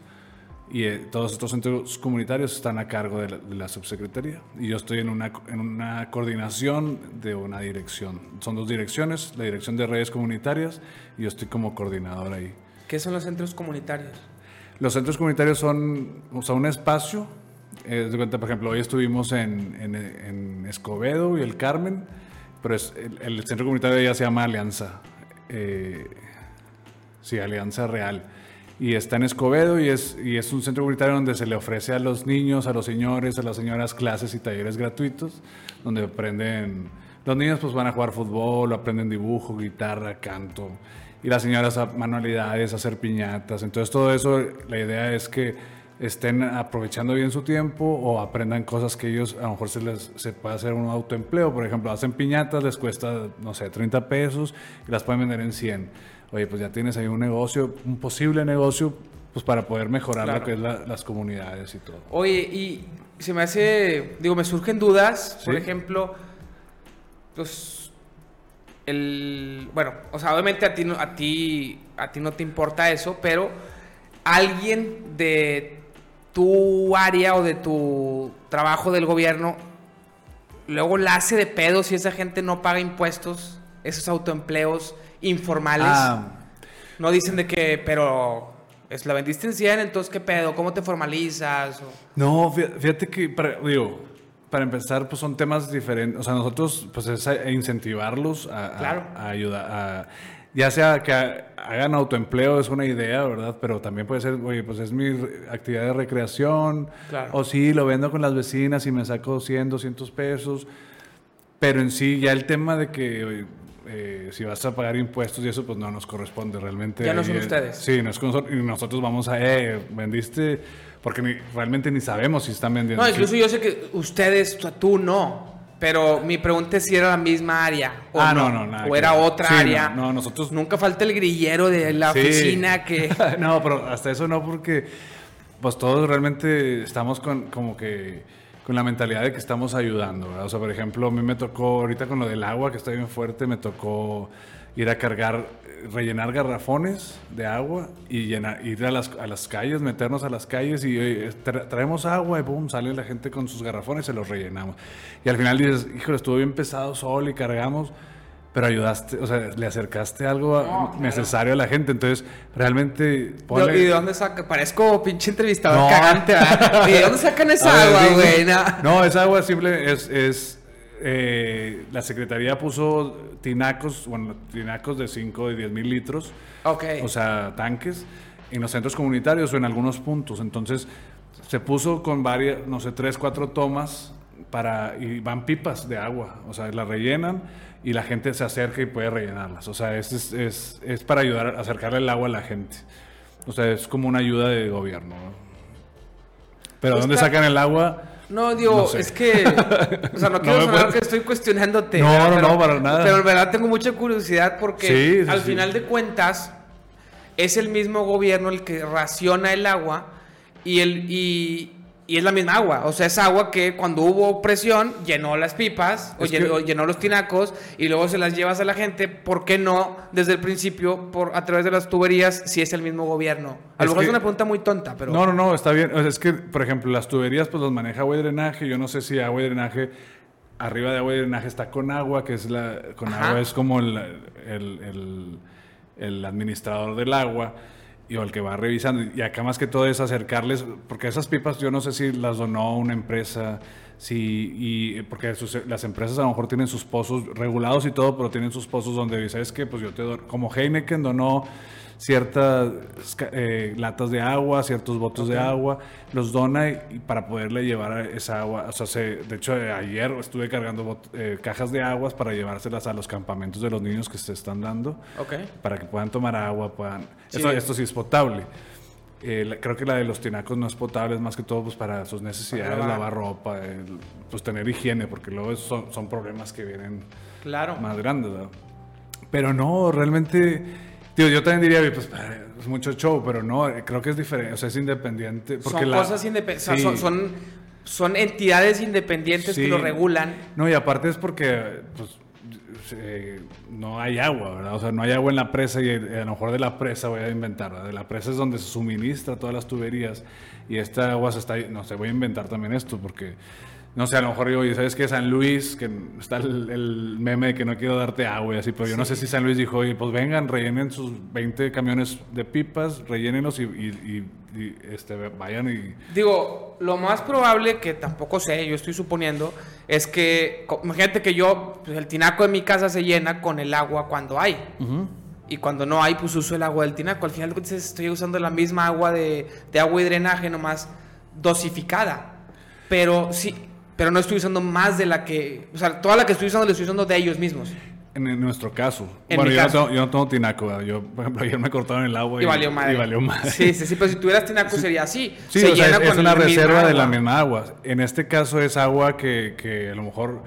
y eh, todos estos centros comunitarios están a cargo de la, de subsecretaría y yo estoy en una, en una coordinación de una dirección. Son dos direcciones, la dirección de redes comunitarias y yo estoy como coordinador ahí. ¿Qué son los centros comunitarios? Los centros comunitarios son o sea, un espacio. eh, de cuenta, por ejemplo, hoy estuvimos en, en- en Escobedo y el Carmen, pero es- el, el centro comunitario ya se llama Alianza. eh, sí, Alianza Real. Y está en Escobedo y es, y es un centro comunitario donde se le ofrece a los niños, a los señores, a las señoras clases y talleres gratuitos, donde aprenden, los niños pues van a jugar fútbol, aprenden dibujo, guitarra, canto, y las señoras a manualidades, hacer piñatas. Entonces todo eso, la idea es que estén aprovechando bien su tiempo o aprendan cosas que ellos a lo mejor se les se puede hacer un autoempleo. Por ejemplo, hacen piñatas, les cuesta, no sé, 30 pesos y las pueden vender en 100. Oye, pues ya tienes ahí un negocio, un posible negocio, pues para poder mejorar Claro. lo que es la- las comunidades y todo. Oye, y se me hace, digo, me surgen dudas, por ejemplo, pues el, bueno, o sea, obviamente a ti no, a ti, a ti no te importa eso, pero alguien de tu área o de tu trabajo del gobierno luego la hace de pedo si esa gente no paga impuestos, esos autoempleos informales. Ah, No dicen de que, pero es la vendiste en 100, entonces qué pedo, ¿cómo te formalizas? No, fí- fíjate que, para, digo, para empezar, pues son temas diferentes. O sea, nosotros, pues es a- incentivarlos a, a- Claro. a ayudar, a- ya sea que ha- hagan autoempleo, es una idea, ¿verdad? Pero también puede ser, oye, pues es mi actividad de recreación. Claro. O sí, lo vendo con las vecinas y me saco 100, 200 pesos. Pero en sí, ya el tema de que eh, si vas a pagar impuestos y eso, pues no nos corresponde realmente. Ya no son eh, ustedes. Sí, no es con nosotros, y nosotros vamos a, eh, vendiste, porque ni- realmente ni sabemos si están vendiendo. No, incluso yo sé que ustedes, tú no. Pero mi pregunta es si era la misma área. O Ah, no, no, nada O era ver. otra Sí, área. no, no, nosotros- Nunca falta el grillero de la Sí. oficina que. no, pero hasta eso no, porque pues todos realmente estamos con como que con la mentalidad de que estamos ayudando, ¿verdad? O sea, por ejemplo, a mí me tocó ahorita con lo del agua que está bien fuerte, me tocó ir a cargar, eh, rellenar garrafones de agua y llenar, ir a las, a las calles, meternos a las calles y oye, tra- traemos agua y boom, sale la gente con sus garrafones y se los rellenamos. Y al final dices, híjole, estuvo bien pesado sol y cargamos. Pero ayudaste, o sea, le acercaste algo a- necesario a la gente. Entonces, realmente. ponle- ¿Y de dónde saca? Parezco pinche entrevistador No. cagante, ¿verdad? ¿Y de dónde sacan esa ver, agua, güey? No. No, esa agua simple es, es eh, la secretaría puso tinacos, bueno, tinacos de 5 y 10 mil litros, Ok. o sea, tanques, en los centros comunitarios o en algunos puntos. Entonces, se puso con varias, no sé, tres, cuatro tomas para, y van pipas de agua, o sea, las rellenan y la gente se acerca y puede rellenarlas. O sea, es, es, es, es para ayudar a acercarle el agua a la gente. O sea, es como una ayuda de gobierno. ¿no? Pero ¿dónde sacan el agua? No, digo, No sé. es que. O sea, no quiero sonar puedes- que estoy cuestionándote. No, ¿verdad? no, pero, no, para nada. Pero en verdad tengo mucha curiosidad porque Sí, sí, al sí. final de cuentas es el mismo gobierno el que raciona el agua y, el, y, y es la misma agua. O sea, es agua que cuando hubo presión llenó las pipas o que- llenó, los tinacos y luego se las llevas a la gente. ¿Por qué no desde el principio por, a través de las tuberías si es el mismo gobierno? A lo mejor que- es una pregunta muy tonta, pero... No, no, no, está bien. O sea, es que, por ejemplo, las tuberías pues los maneja agua y drenaje. Yo no sé si agua y drenaje, arriba de agua y drenaje está con agua, que es la, con Ajá. agua es como el, el- el- el administrador del agua y o el que va revisando. Y acá más que todo es acercarles, porque esas pipas yo no sé si las donó una empresa, si, y porque las empresas a lo mejor tienen sus pozos regulados y todo, pero tienen sus pozos donde, ¿sabes qué? Pues yo te doy, como Heineken donó ciertas eh, latas de agua, ciertos botes de agua, los dona y, y para poderle llevar esa agua. O sea, se- de hecho, eh, ayer estuve cargando bot- eh, cajas de aguas para llevárselas a los campamentos de los niños que se están dando, Ok. para que puedan tomar agua, puedan... Sí. Esto, esto sí es potable. Eh, la- creo que la de los tinacos no es potable, es más que todo pues, para sus necesidades, Para lavar. lavar ropa, el- pues tener higiene, porque luego son, son problemas que vienen Claro. más grandes, ¿verdad? Pero no, realmente, digo, yo también diría, pues es mucho show, pero no, creo que es diferente, o sea, es independiente. Porque son la- cosas independientes. Sí. son, son, son entidades independientes Sí. que lo regulan. No, y aparte es porque, pues, eh, no hay agua, ¿verdad? O sea, no hay agua en la presa y eh, a lo mejor de la presa voy a inventar, ¿verdad? De la presa es donde se suministra todas las tuberías y esta agua se está, no sé, voy a inventar también esto porque, no sé, a lo mejor digo, oye, ¿sabes qué? San Luis, que está el, el meme de que no quiero darte agua y así, pero yo no sé si San Luis dijo, oye, pues vengan, rellenen sus 20 camiones de pipas, rellénenlos y, y- y- y, este, vayan y... Digo, lo más probable, que tampoco sé, yo estoy suponiendo, es que, imagínate que yo, pues, el tinaco de mi casa se llena con el agua cuando hay. Y cuando no hay, pues uso el agua del tinaco. Al final cuentas estoy usando la misma agua de, de agua y drenaje, nomás dosificada. Pero sí, pero no estoy usando más de la que, o sea, toda la que estoy usando la estoy usando de ellos mismos. En, nuestro caso. En bueno, yo, caso. No tengo, yo no tengo tinaco. Yo, por ejemplo, ayer me cortaron el agua Y valió madre. Y valió madre. Sí, sí, sí, pero si tuvieras tinaco sería así. Sí, se o sea, llena es, una reserva de la misma agua. En este caso es agua que, que a lo mejor,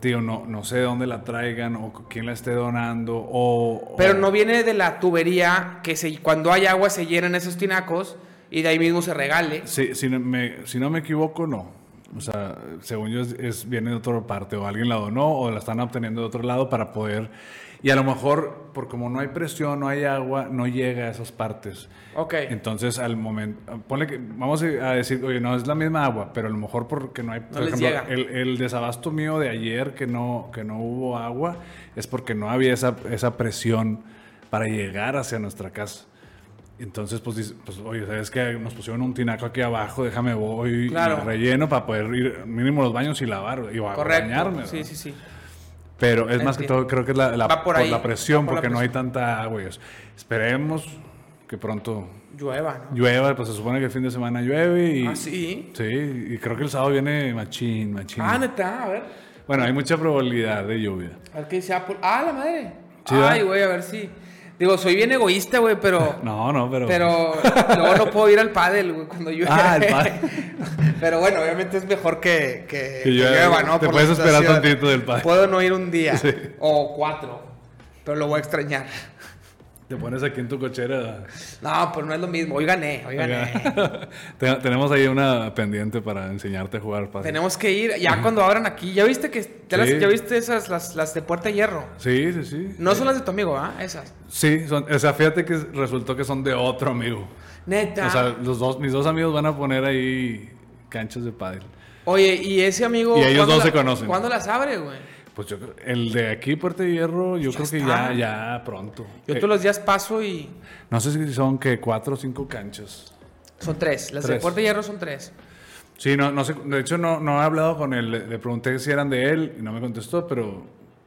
tío, no, no sé de dónde la traigan o quién la esté donando o... Pero o- no viene de la tubería que se, cuando hay agua se llenan esos tinacos y de ahí mismo se regale. Si, si no me, si no me equivoco, no. O sea, según yo, es, es- viene de otra parte. O alguien la donó o la están obteniendo de otro lado para poder... Y a lo mejor, por como no hay presión, no hay agua, no llega a esas partes. Ok. Entonces, al momento, ponle que, vamos a decir, oye, no es la misma agua, pero a lo mejor porque no hay, por les ejemplo, llega. El, el desabasto mío de ayer que no, que no hubo agua, es porque no había esa, esa presión para llegar hacia nuestra casa. Entonces, pues, dice- pues, oye, ¿sabes qué? Nos pusieron un tinaco aquí abajo, déjame voy Claro. y relleno para poder ir mínimo los baños y lavar y Correcto. bañarme. sí, ¿verdad? sí, sí. Pero es más que todo, creo que es la, por la presión, la porque no hay tanta agua. Esperemos que pronto Llueva, ¿no? llueva, pues se supone que el fin de semana llueve y... Ah, sí. Sí, y creo que el sábado viene machín, machín. Ah, neta, a ver. Bueno, hay mucha probabilidad de lluvia. A ver qué dice Apple. Ah, la madre. Sí, Ay, güey, a ver si. Digo, soy bien egoísta, güey, pero. No, no, pero... Pero luego no puedo ir al pádel, güey, cuando llueve. Ah, el pádel. Pero bueno, obviamente es mejor que, que, Que llueva. ¿no? Te Por puedes esperar tantito del pádel. Puedo no ir un día Sí. o cuatro, pero lo voy a extrañar. Te pones aquí en tu cochera. No, pero no es lo mismo. Hoy gané, hoy gané. Te- Tenemos ahí una pendiente para enseñarte a jugar pádel. Tenemos que ir ya cuando abran aquí. ¿Ya viste que ya, las- Sí. ya viste esas las, las de Puerta de Hierro? Sí, sí, sí. No son las de tu amigo, ¿ah? Esas. Sí, son, o sea, fíjate que resultó que son de otro amigo. Neta. O sea, los dos, mis dos amigos van a poner ahí canchas de pádel. Oye, y ese amigo. Y ellos ¿cuándo dos se conocen. ¿Cuándo las abre, güey? Pues yo el de aquí, Puerta de Hierro, yo Ya creo que está. ya, ya pronto. Yo Eh, todos los días paso y. no sé si son que cuatro o cinco canchas. Son tres. Las de Tres. Puerta de Hierro son tres. Sí, no, no sé, de hecho no, no he hablado con él, le, le pregunté si eran de él y no me contestó, pero,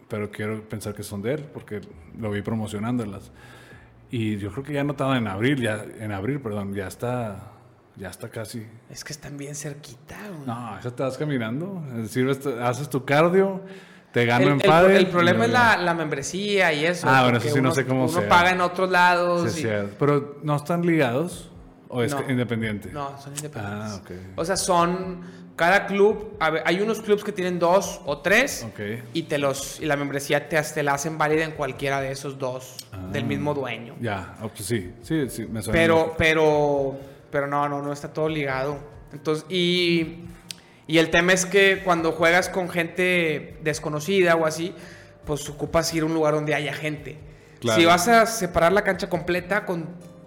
pero quiero pensar que son de él porque lo vi promocionándolas. Y yo creo que ya no estaba en abril, ya, en abril, perdón, ya está, ya está casi. Es que están bien cerquita, güey. No, eso te vas caminando, haces tu cardio, te gano el, en el- pádel. el problema es la, la membresía y eso. Ah, bueno, eso sí no sé cómo Uno sea. paga en otros lados. Sí, y- sí, pero no están ligados o es No. independiente. No, son independientes. Ah, ok. O sea, son. Cada club. a ver, hay unos clubs que tienen dos o tres. Ok. Y te los. Y la membresía te, te la hacen válida en cualquiera de esos dos. Ah. Del mismo dueño. Ya, oh, pues sí, sí, sí, me suena. Pero, pero, pero no, no, no está todo ligado. Entonces, y, y el tema es que cuando juegas con gente desconocida o así, pues ocupas ir a un lugar donde haya gente. Claro. Si vas a separar la cancha completa con,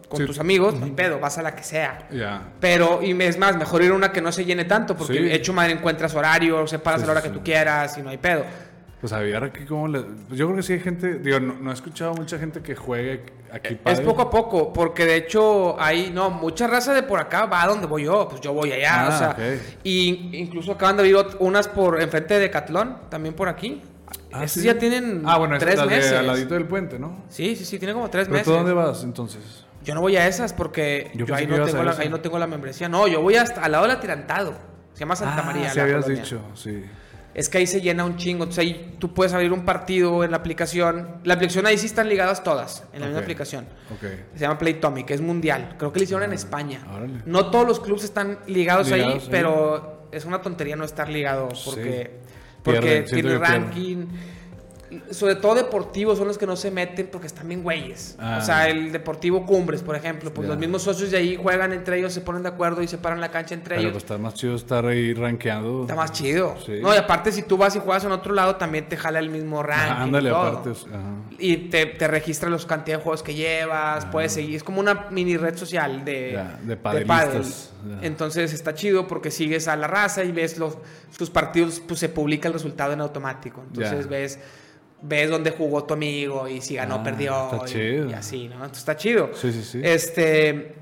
con Sí. tus amigos, no hay pedo, vas a la que sea. Ya. Pero, y es más, mejor ir a una que no se llene tanto, porque Sí. hecho madre encuentras horario, separas Sí, a la hora que tú quieras y no hay pedo. Pues a ver aquí cómo le... pues yo creo que sí hay gente, digo, no, no he escuchado mucha gente que juegue aquí Es pádel. poco a poco, porque de hecho hay, no, mucha raza de por acá va a donde voy yo, pues yo voy allá, Ah, o sea, ok. y incluso acaban de ot- unas por enfrente de Decathlon, también por aquí. Ah, Esas ¿sí? ya tienen Ah, bueno, tres es meses. de al ladito del puente, ¿no? Sí, sí, sí, tiene como tres ¿Pero meses. tú dónde vas entonces? Yo no voy a esas porque Yo yo, ahí, no tengo la, ahí no tengo la membresía. No, yo voy hasta al lado del atirantado. Se llama Santa ah, María. sí habías colonia. dicho, sí. Es que ahí se llena un chingo. Entonces ahí tú puedes abrir un partido en la aplicación. La aplicación ahí sí están ligadas todas, en la misma aplicación. Ok. Se llama Playtomic, es mundial. Creo que lo hicieron en España. órale. No todos los clubes están ligados, Ligados ahí, pero es una tontería no estar ligado porque, Sí. porque Pierden, tiene pierden. Ranking. Sobre todo deportivos son los que no se meten porque están bien güeyes. Ah. O sea, el Deportivo Cumbres, por ejemplo, pues los mismos socios de ahí juegan entre ellos, se ponen de acuerdo y se paran la cancha entre Pero ellos. pues está más chido estar ahí rankeando. Está más chido. Sí. No, y aparte, si tú vas y juegas en otro lado, también te jala el mismo ranking. Ah, ándale, y todo. aparte. ajá. Y te, te registra los cantidad de juegos que llevas, puedes seguir. Es como una mini red social de, Ya, de pádel. Entonces está chido porque sigues a la raza y ves los, sus partidos, pues se publica el resultado en automático. Entonces ves ves dónde jugó tu amigo y si ganó Ah, perdió. está y- chido. Y, así, ¿no? Entonces está chido. Sí, sí, sí. Este,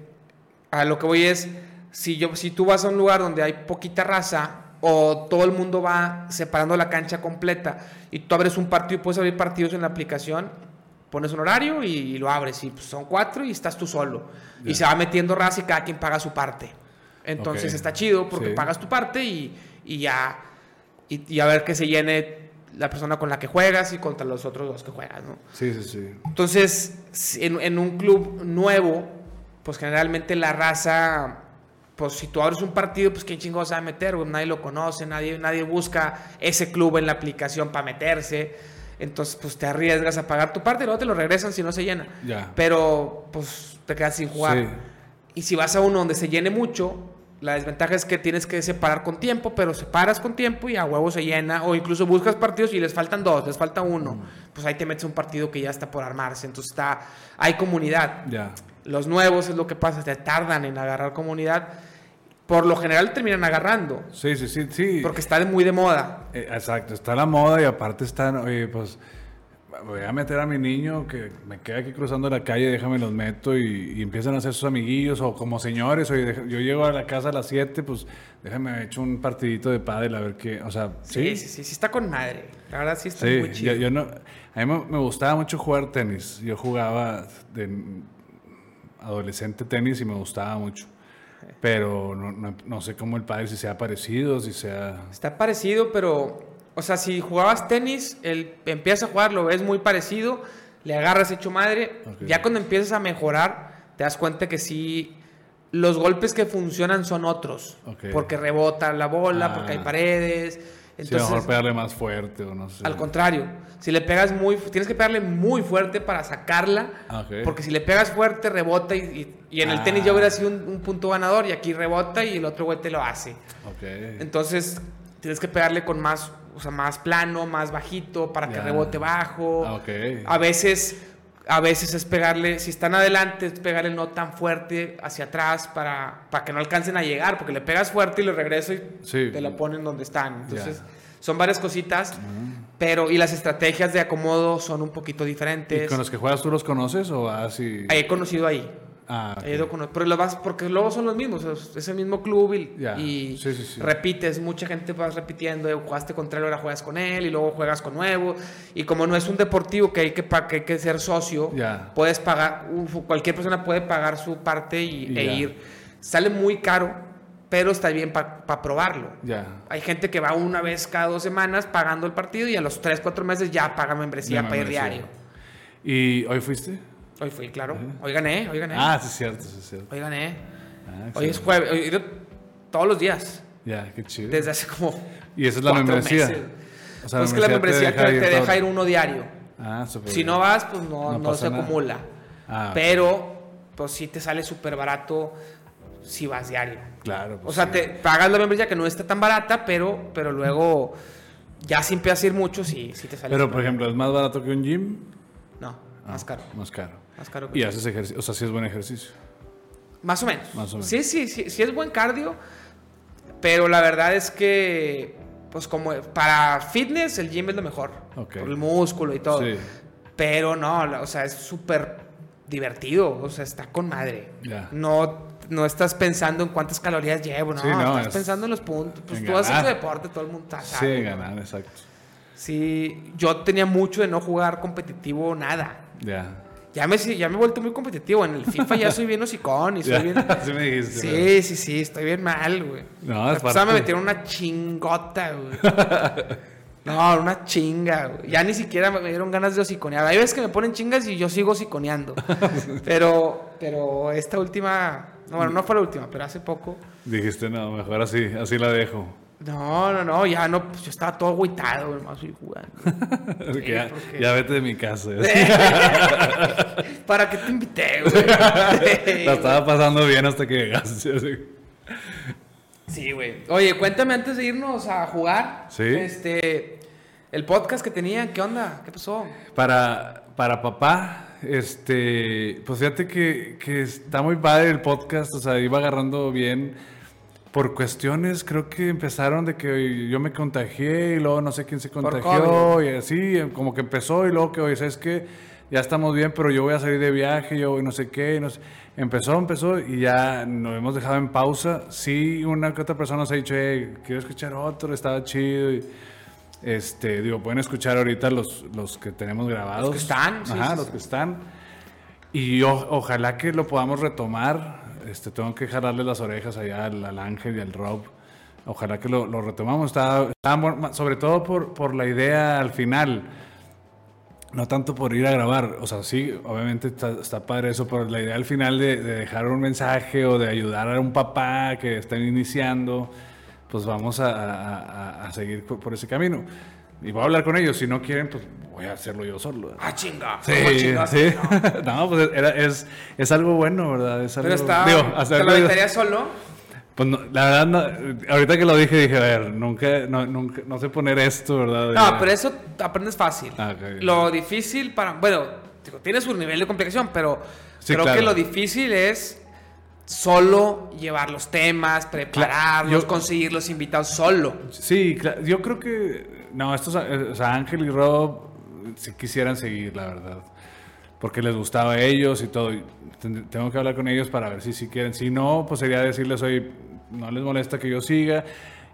a lo que voy es, si, yo, si tú vas a un lugar donde hay poquita raza o todo el mundo va separando la cancha completa y tú abres un partido y puedes abrir partidos en la aplicación, pones un horario y, lo abres y pues, son cuatro y estás tú solo. Y se va metiendo raza y cada quien paga su parte. Entonces está chido porque Sí. pagas tu parte y, y ya, y, y a ver que se llene la persona con la que juegas y contra los otros dos que juegas, ¿no? Sí, sí, sí. Entonces, en, en un club nuevo, pues generalmente la raza, pues si tú abres un partido, pues quién chingados a meter, güey? nadie lo conoce, nadie, nadie busca ese club en la aplicación para meterse. Entonces, pues te arriesgas a pagar tu parte y luego te lo regresan si no se llena. Ya. Pero, pues te quedas sin jugar. Sí. Y si vas a uno donde se llene mucho, la desventaja es que tienes que separar con tiempo, pero separas con tiempo y a huevo se llena. O incluso buscas partidos y les faltan dos, les falta uno. Pues ahí te metes un partido que ya está por armarse. Entonces está, hay comunidad. Ya. Los nuevos es lo que pasa, te tardan en agarrar comunidad. Por lo general terminan agarrando, Sí, sí, sí, sí. porque está de muy de moda. Eh, exacto, está la moda y aparte están, oye, pues voy a meter a mi niño que me queda aquí cruzando la calle, déjame los meto y, y empiezan a hacer sus amiguillos o como señores, oye, yo llego a la casa a las 7, pues déjame echo un partidito de pádel a ver qué, o sea, Sí, sí. sí, sí, sí, está con madre. La verdad sí está Sí, muy chido. yo, yo no, a mí me, me gustaba mucho jugar tenis. Yo jugaba de adolescente tenis y me gustaba mucho. Pero no, no- no sé cómo el padre, si sea parecido, si sea... Está parecido, pero, o sea, si jugabas tenis, el, empiezas a jugar, lo ves muy parecido, le agarras hecho madre. Ya cuando empiezas a mejorar, te das cuenta que sí, los golpes que funcionan son otros. Porque rebota la bola, Ah. porque hay paredes. Sí, Entonces, mejor pegarle más fuerte o no sé. al contrario, si le pegas muy, tienes que pegarle muy fuerte para sacarla. Ah. Porque si le pegas fuerte, rebota y, y- y en el Ah. tenis ya hubiera sido un, un punto ganador y aquí rebota y el otro güey te lo hace. Entonces tienes que pegarle con más, o sea, más plano, más bajito para que rebote bajo. Ah. A veces, a veces es pegarle, si están adelante, es pegarle no tan fuerte hacia atrás para, para que no alcancen a llegar, porque le pegas fuerte y lo regreso y Sí. te lo ponen donde están. Entonces, Ya. son varias cositas, pero y las estrategias de acomodo son un poquito ¿Y diferentes. con los que juegas tú los conoces o así? He conocido ahí. Ah, ok. He ido con- pero lo vas, porque luego son los mismos, es es el mismo club y, Ya, y sí, sí, sí. repites, mucha gente vas repitiendo, eh, jugaste contra él, ahora juegas con él y luego juegas con nuevo. Y como no es un deportivo que hay que, que, hay que ser socio, puedes pagar, cualquier persona puede pagar su parte y, Y e ir. Sale muy caro, pero está bien para probarlo. Hay gente que va una vez cada dos semanas pagando el partido y a los tres, cuatro meses ya paga membresía La para ir diario. ¿Y hoy fuiste? Hoy fui, claro. Hoy gané, hoy gané. Ah, sí, es cierto, sí, es cierto. Hoy gané. Ah, Hoy es jueves, hoy he ido todos los días, Ya, qué chido. desde hace como ¿Y esa es la membresía? meses. O sea, Pues es que la membresía te, te deja ir uno diario. Ah, súper Si bien. no vas, pues no, No se nada. acumula. Ah, Pero, pues sí te sale súper barato si vas diario. claro. pues O sea, sí. te pagas la membresía que no está tan barata, pero, pero luego ya si empiezas a ir mucho, sí, sí te sale. Pero, por ejemplo, ¿es más barato que un gym? No, Ah, más caro. Más caro. Más caro que Y haces ejercicio, o sea, sí es buen ejercicio. Más o menos. Más o menos. Sí, sí, sí, sí es buen cardio, pero la verdad es que, pues como para fitness el gym es lo mejor, por el músculo y todo. Sí. Pero no, o sea, es súper divertido, o sea, está con madre. Ya. No, no estás pensando en cuántas calorías llevo, no, Sí, no, estás es pensando en los puntos. Pues tú haces deporte, todo el mundo está- Sí, ganar, exacto. Sí, yo tenía mucho de no jugar competitivo nada. Ya. Ya me, ya me he vuelto muy competitivo. En el FIFA ya soy bien hocicón y soy bien. así me dijiste, Sí, sí, sí, estoy bien mal, güey. No, es pasada me parte- metieron una chingota, güey. No, una chinga, güey. Ya ni siquiera me dieron ganas de hociconear. Hay veces que me ponen chingas y yo sigo hociconeando. Pero, pero esta última. No, bueno, no fue la última, pero hace poco. Dijiste, no, mejor así, así la dejo. No, no, no, ya no, pues yo estaba todo agüitado, güey, más fui jugando. Porque ya, porque- ya vete de mi casa. ¿Para qué te invité, güey? La estaba pasando bien hasta que llegaste. Sí, güey. Oye, cuéntame antes de irnos a jugar. Sí. Este. El podcast que tenían, ¿qué onda? ¿Qué pasó? Para, para papá, este, pues fíjate que, que está muy padre el podcast, o sea, iba agarrando bien. Por cuestiones, creo que empezaron de que yo me contagié y luego no sé quién se contagió y así, como que empezó y luego que, oye, ¿sabes qué? Ya estamos bien, pero yo voy a salir de viaje, yo y no sé qué. y no sé. Empezó, empezó y ya nos hemos dejado en pausa. Sí, una que otra persona nos ha dicho, hey, quiero escuchar otro, estaba chido. y- este, digo, pueden escuchar ahorita los, los que tenemos grabados. Los que están, sí, Ajá, sí, los sí. que están. Y o- ojalá que lo podamos retomar. Este, tengo que jalarle las orejas allá al, al Ángel y al Rob. Ojalá que lo, lo retomamos. Está, sobre todo por, por la idea al final. No tanto por ir a grabar. O sea, sí, obviamente está, está padre eso, pero la idea al final de, de dejar un mensaje o de ayudar a un papá que está iniciando, pues vamos a, a- a- seguir por ese camino. Y voy a hablar con ellos. Si no quieren, pues voy a hacerlo yo solo. Ah, chinga. Sí, sí. No, pues era- es, es algo bueno, ¿verdad? Es algo, Pero está. digo, ¿Te lo aventarías solo? Pues no, la verdad, no, ahorita que lo dije, dije, a ver, nunca, no, nunca, no sé poner esto, ¿verdad? No, pero eso aprendes fácil. Ah. Lo difícil para. Bueno, digo, tiene su nivel de complicación, pero Sí, creo claro. que lo difícil es solo llevar los temas, prepararlos, yo- conseguir los invitados solo. Sí, cla- yo creo que. No, estos. eh, O sea, Ángel y Rob si quisieran seguir, la verdad. Porque les gustaba a ellos y todo. Tengo que hablar con ellos para ver si sí quieren. Si no, pues sería decirles, oye, no les molesta que yo siga.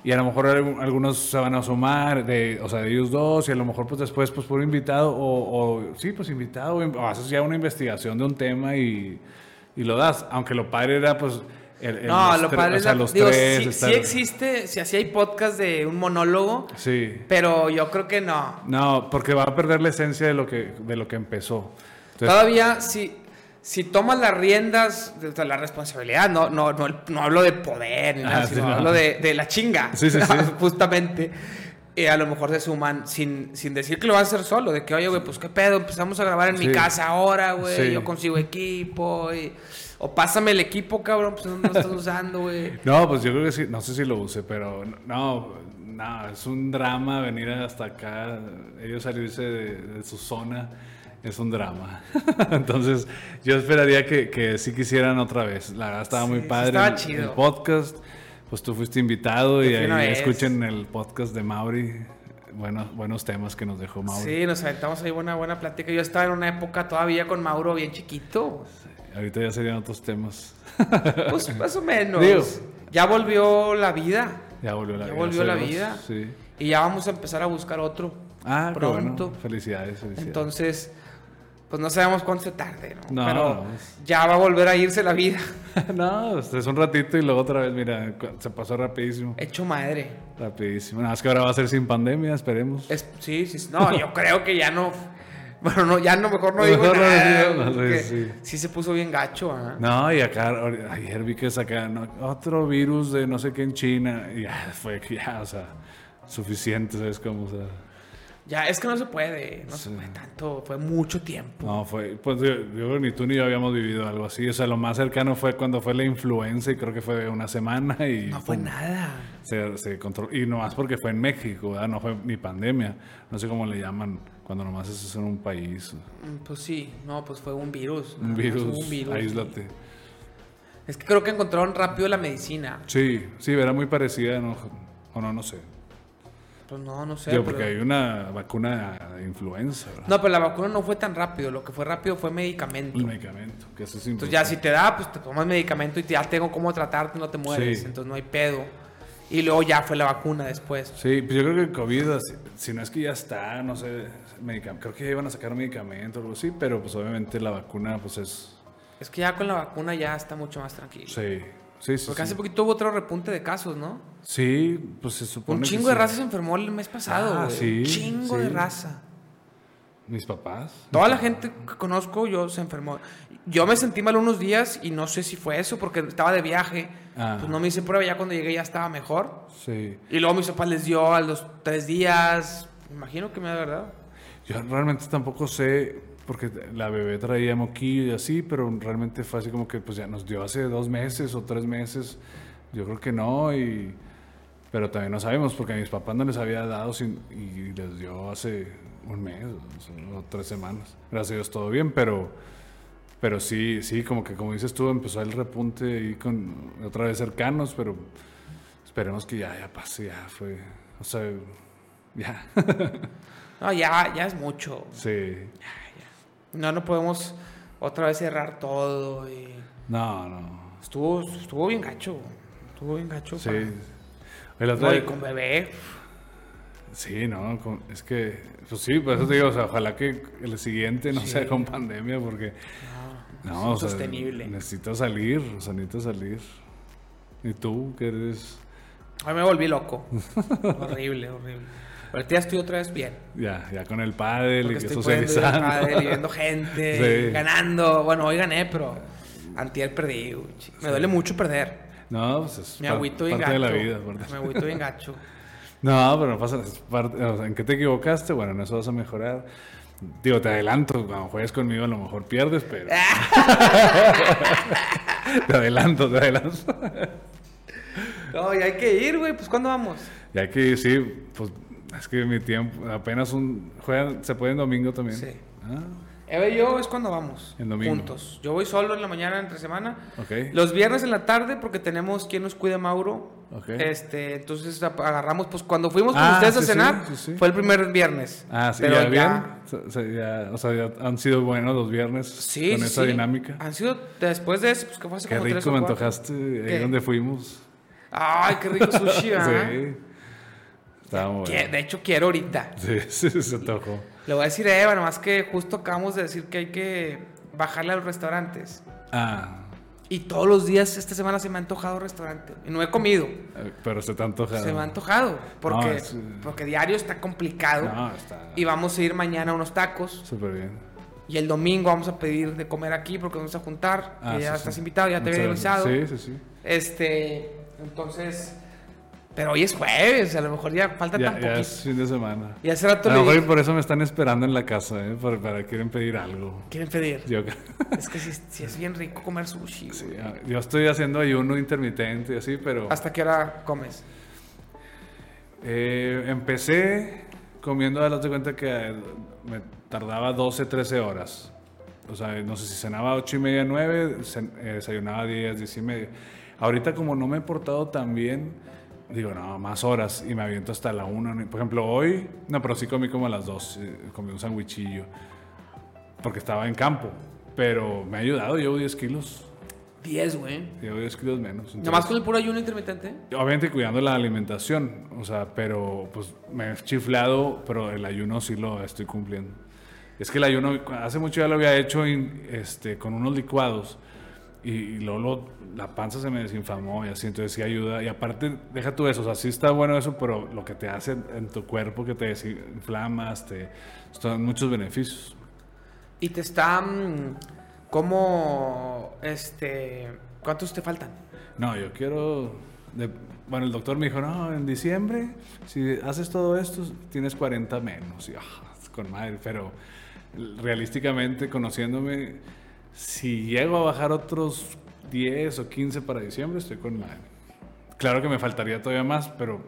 Y a lo mejor algu- algunos se van a sumar, de, o sea, de ellos dos, y a lo mejor pues después, pues por invitado, o, o sí, pues invitado, o haces ya una investigación de un tema y, y lo das. Aunque lo padre era, pues, el, el- No, los lo padre o es la- digo, tres. sí, estar- sí existe, si así hay podcast de un monólogo, Sí. pero yo creo que no. No, porque va a perder la esencia de lo que, de lo que empezó. Entonces, Todavía, si, si tomas las riendas de, la responsabilidad, no, no, no, no hablo de poder, ni nada, Ah, sino sí, no. hablo de, de la chinga. Sí, sí, sí. Justamente. eh, a lo mejor se suman sin, sin decir que lo vas a hacer solo, de que, oye, güey, pues qué pedo, empezamos a grabar en mi casa ahora, güey, yo consigo equipo, y- o pásame el equipo, cabrón, pues no lo estás usando, güey. No, pues yo creo que sí, no sé si lo use, pero no, no, es un drama venir hasta acá, ellos salirse de, de su zona, es un drama. Entonces, yo esperaría que, que sí quisieran otra vez. La verdad estaba Sí, muy padre estaba el- chido. el podcast. Pues tú fuiste invitado y ahí escuchen el podcast de Mauri. Buenos, buenos temas que nos dejó Mauri. Sí, nos aventamos ahí buena, buena plática. Yo estaba en una época todavía con Mauro bien chiquito. Ahorita ya serían otros temas. Pues más o menos. Digo. Ya volvió la vida. Ya volvió la Ya vida. volvió la vida. Sí. Y ya vamos a empezar a buscar otro. Ah, Pronto. bueno. Felicidades, felicidades. Entonces, pues no sabemos cuánto se tarde, ¿no? No, Pero no, ya va a volver a irse la vida. no, es un ratito y luego otra vez, mira, se pasó rapidísimo. Hecho madre. Rapidísimo. Nada más que ahora va a ser sin pandemia, esperemos. Es- sí, sí, sí. No, yo creo que ya no. Bueno, no, ya no, mejor no digo Mejor no nada. digo, no, sí, porque sí. sí se puso bien gacho, ¿ah? No, y acá, ayer vi que sacaron otro virus de no sé qué en China. Y ya fue, ya, o sea, suficiente, ¿sabes cómo? O sea, Ya, es que no se puede. No se Sí. puede tanto. Fue mucho tiempo. no, fue, pues yo, yo creo que ni tú ni yo habíamos vivido algo así. O sea, lo más cercano fue cuando fue la influenza y creo que fue una semana y... No fue nada. Se, se controló. Y nomás porque fue en México, ¿verdad? No fue ni pandemia. No sé cómo le llaman cuando nomás es en un país. Mm, Pues sí, no, pues fue un virus. Un virus, un aíslate. Es que creo que encontraron rápido la medicina. Sí, sí, era muy parecida, ¿no? o no, no sé. Pues no, no sé. Pero- porque hay una vacuna de influenza, ¿verdad? No, pero la vacuna no fue tan rápido. Lo que fue rápido fue medicamento. El medicamento, que eso es Entonces ya si te da, pues te tomas medicamento y ya tengo cómo tratarte, no te mueres. Sí. Entonces no hay pedo. Y luego ya fue la vacuna después. Sí, pues yo creo que el COVID, si no es que ya está, no sé, creo que ya iban a sacar medicamento o algo así, pero pues obviamente la vacuna pues es... Es que ya con la vacuna ya está mucho más tranquilo. Sí, sí, sí. Porque hace poquito hubo otro repunte de casos, ¿no? Sí, pues se supone Un que chingo de sí. raza se enfermó el mes pasado. Ah, sí, Un chingo de raza. Mis papás. Toda la gente que conozco yo se enfermó. Yo me sentí mal unos días y no sé si fue eso porque estaba de viaje. Ah. Pues no me hice prueba, ya cuando llegué ya estaba mejor. Sí. Y luego mis papás les dio a los tres días. Me imagino que me da verdad. Yo realmente tampoco sé, porque la bebé traía moquillo y así, pero realmente fue así como que pues ya nos dio hace dos meses o tres meses. Yo creo que no, y, pero también no sabemos, porque a mis papás no les había dado sin- y les dio hace un mes o, tres semanas. Gracias a Dios todo bien, pero, pero sí, sí, como que como dices tú, empezó el repunte ahí con otra vez cercanos, pero esperemos que ya, ya pase, ya fue, o sea, ya, No, ya, ya es mucho. sí. No, no podemos otra vez cerrar todo. Y... No, no. Estuvo, estuvo bien gacho. Estuvo bien gacho. Sí. para- El otro No, y día- con bebé. Sí, no, es que, pues sí, por eso te digo, o sea, ojalá que el siguiente no Sí. sea con pandemia, porque no, o sea, insostenible. necesito salir, o sea, necesito salir. ¿Y tú, qué eres? Ay, me volví loco. horrible, horrible. Ahorita ya estoy otra vez bien. Ya, ya con el pádel Porque y socializando. pádel y viendo gente, Sí. ganando. Bueno, hoy gané, pero antier perdí. güey. Me duele mucho perder. No, pues es Me agüito parte gacho. de la vida. parte- Me agüito bien gacho. No, pero no pasa, o sea, ¿en qué te equivocaste? Bueno, en eso vas a mejorar. Digo, te adelanto, cuando juegues conmigo a lo mejor pierdes, pero... te adelanto, te adelanto. No, y hay que ir, güey. Pues, ¿cuándo vamos? Ya que sí, pues es que mi tiempo, apenas un... Juegan, se puede en domingo también. Sí. Ah, Eva y yo es cuando vamos. En domingo. Juntos. Yo voy solo en la mañana, entre semana. ok. Los viernes en la tarde, porque tenemos quien nos cuida Mauro. Ok. Este, entonces agarramos, pues cuando fuimos con Ah, ustedes a sí, cenar, sí, sí. fue el primer viernes. Ah, sí, Pero ya, ya- bien. O sea, ya, o sea, ya han sido buenos los viernes Sí, con esa sí. dinámica. Han sido después de eso, pues que fue hace Qué como tres rico o me cuatro. antojaste ahí ¿Qué? donde fuimos. Ay, qué rico sushi, ¿verdad? Sí. Que- bueno. De hecho, quiero ahorita. Sí, sí, se antojó. Le voy a decir a Eva, nomás que justo acabamos de decir que hay que bajarle a los restaurantes. Ah, Y todos los días esta semana se me ha antojado restaurante. Y no he comido. eh, pero se te ha antojado. Se me ha antojado. Porque, No, es- porque diario está complicado. No, está Y vamos a ir mañana a unos tacos. súper bien. Y el domingo vamos a pedir de comer aquí porque vamos a juntar. Ah, que ya sí, estás sí. invitado, ya te había avisado. Sí, sí, sí. Este, entonces. Pero hoy es jueves, a lo mejor ya falta Ya, tan ya poquito. es fin de semana. Y hace rato A le lo mejor y dije, por eso me están esperando en la casa, ¿eh? Por- para quieren pedir algo. quieren pedir. Yo, Es que sí, sí es bien rico comer sushi. sí, ah, yo estoy haciendo ayuno intermitente y así, pero ¿Hasta qué hora comes? eh, empecé comiendo, a de cuenta que eh, me tardaba 12, 13 horas. O sea, no sé si cenaba 8 y media, 9, cen- eh, desayunaba 10, 10 y media. Ahorita como no me he portado tan bien, digo, no, más horas y me aviento hasta la 1. Por ejemplo, hoy, no, pero sí comí como a las 2, eh, comí un sandwichillo, porque estaba en campo. Pero me ha ayudado, llevo 10 kilos, 10, güey. llevo 10 kilos menos. Nomás entonces- con el puro ayuno intermitente. Obviamente cuidando la alimentación, o sea, pero pues me he chiflado, pero el ayuno sí lo estoy cumpliendo. Es que el ayuno, hace mucho ya lo había hecho in- este, con unos licuados y, y luego la panza se me desinflamó y así, entonces sí ayuda. Y aparte, deja tú eso, o sea, sí está bueno eso, pero lo que te hace en tu cuerpo, que te desinflamas, te, son muchos beneficios. Y te están. ¿Cómo. Este. ¿Cuántos te faltan? No, yo quiero. de- bueno, el doctor me dijo: No, en diciembre, si haces todo esto, tienes 40 menos. Y, ah, con madre, pero realísticamente, conociéndome, si llego a bajar otros 10 o 15 para diciembre, estoy con madre. Claro que me faltaría todavía más, pero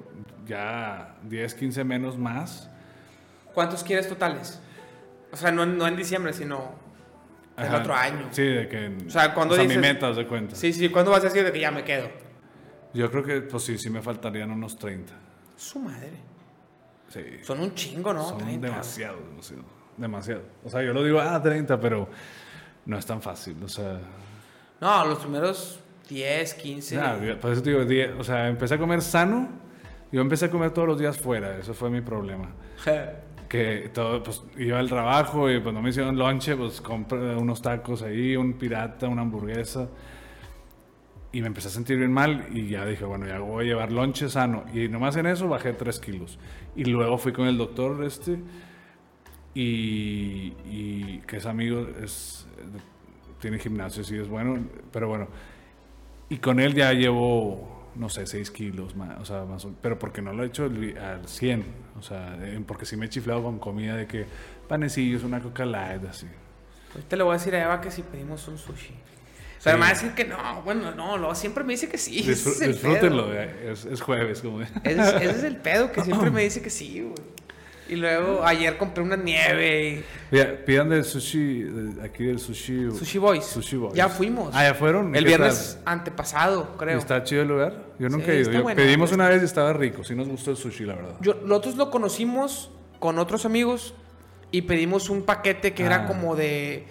ya 10, 15 menos más. ¿Cuántos quieres totales? O sea, no, no en diciembre, sino el Ajá, otro año. Sí, de que. O sea, cuando mi dices- meta, haz de cuenta. Sí, sí, ¿cuándo vas a decir de que ya me quedo? Yo creo que, pues sí, sí me faltarían unos 30. Su madre. Sí. Son un chingo, ¿no? Son 30. demasiado, demasiado, demasiado. O sea, yo lo digo, ah, 30, pero no es tan fácil. O sea, No, los primeros 10, 15. Ah, por eso te digo, die- o sea, empecé a comer sano. Yo empecé a comer todos los días fuera, eso fue mi problema. Que todo, pues iba al trabajo y pues no me hicieron lonche, pues compré unos tacos ahí, un pirata, una hamburguesa. Y me empecé a sentir bien mal y ya dije, bueno, ya voy a llevar lonche sano. Y nomás en eso bajé 3 kilos. Y luego fui con el doctor este y, y que es amigo, es, tiene gimnasio, sí es bueno, pero bueno. Y con él ya llevo, no sé, 6 kilos más, o sea, más, o- pero porque no lo he hecho al al 100, o sea, porque sí me he chiflado con comida de que panecillos, una coca light, así. Ahorita le voy a decir a Eva que si pedimos un sushi. Pero me va a decir que no, bueno, no, luego siempre me dice que sí. ese Disfrú- es el disfrútenlo, pedo. es, es jueves, como es, ese es el pedo, que siempre me dice que sí, güey. Y luego ayer compré una nieve. Mira, pidan del sushi, de- aquí del sushi. y- Sushi Boys. Sushi Boys. Ya fuimos. Ah, ya fueron. El ¿Qué viernes antepasado, creo. ¿Está chido el lugar? Yo nunca Sí, he ido. Yo- pedimos una vez y estaba rico. Sí nos gustó el sushi, la verdad. Yo, nosotros lo conocimos con otros amigos y pedimos un paquete que era Ah. como de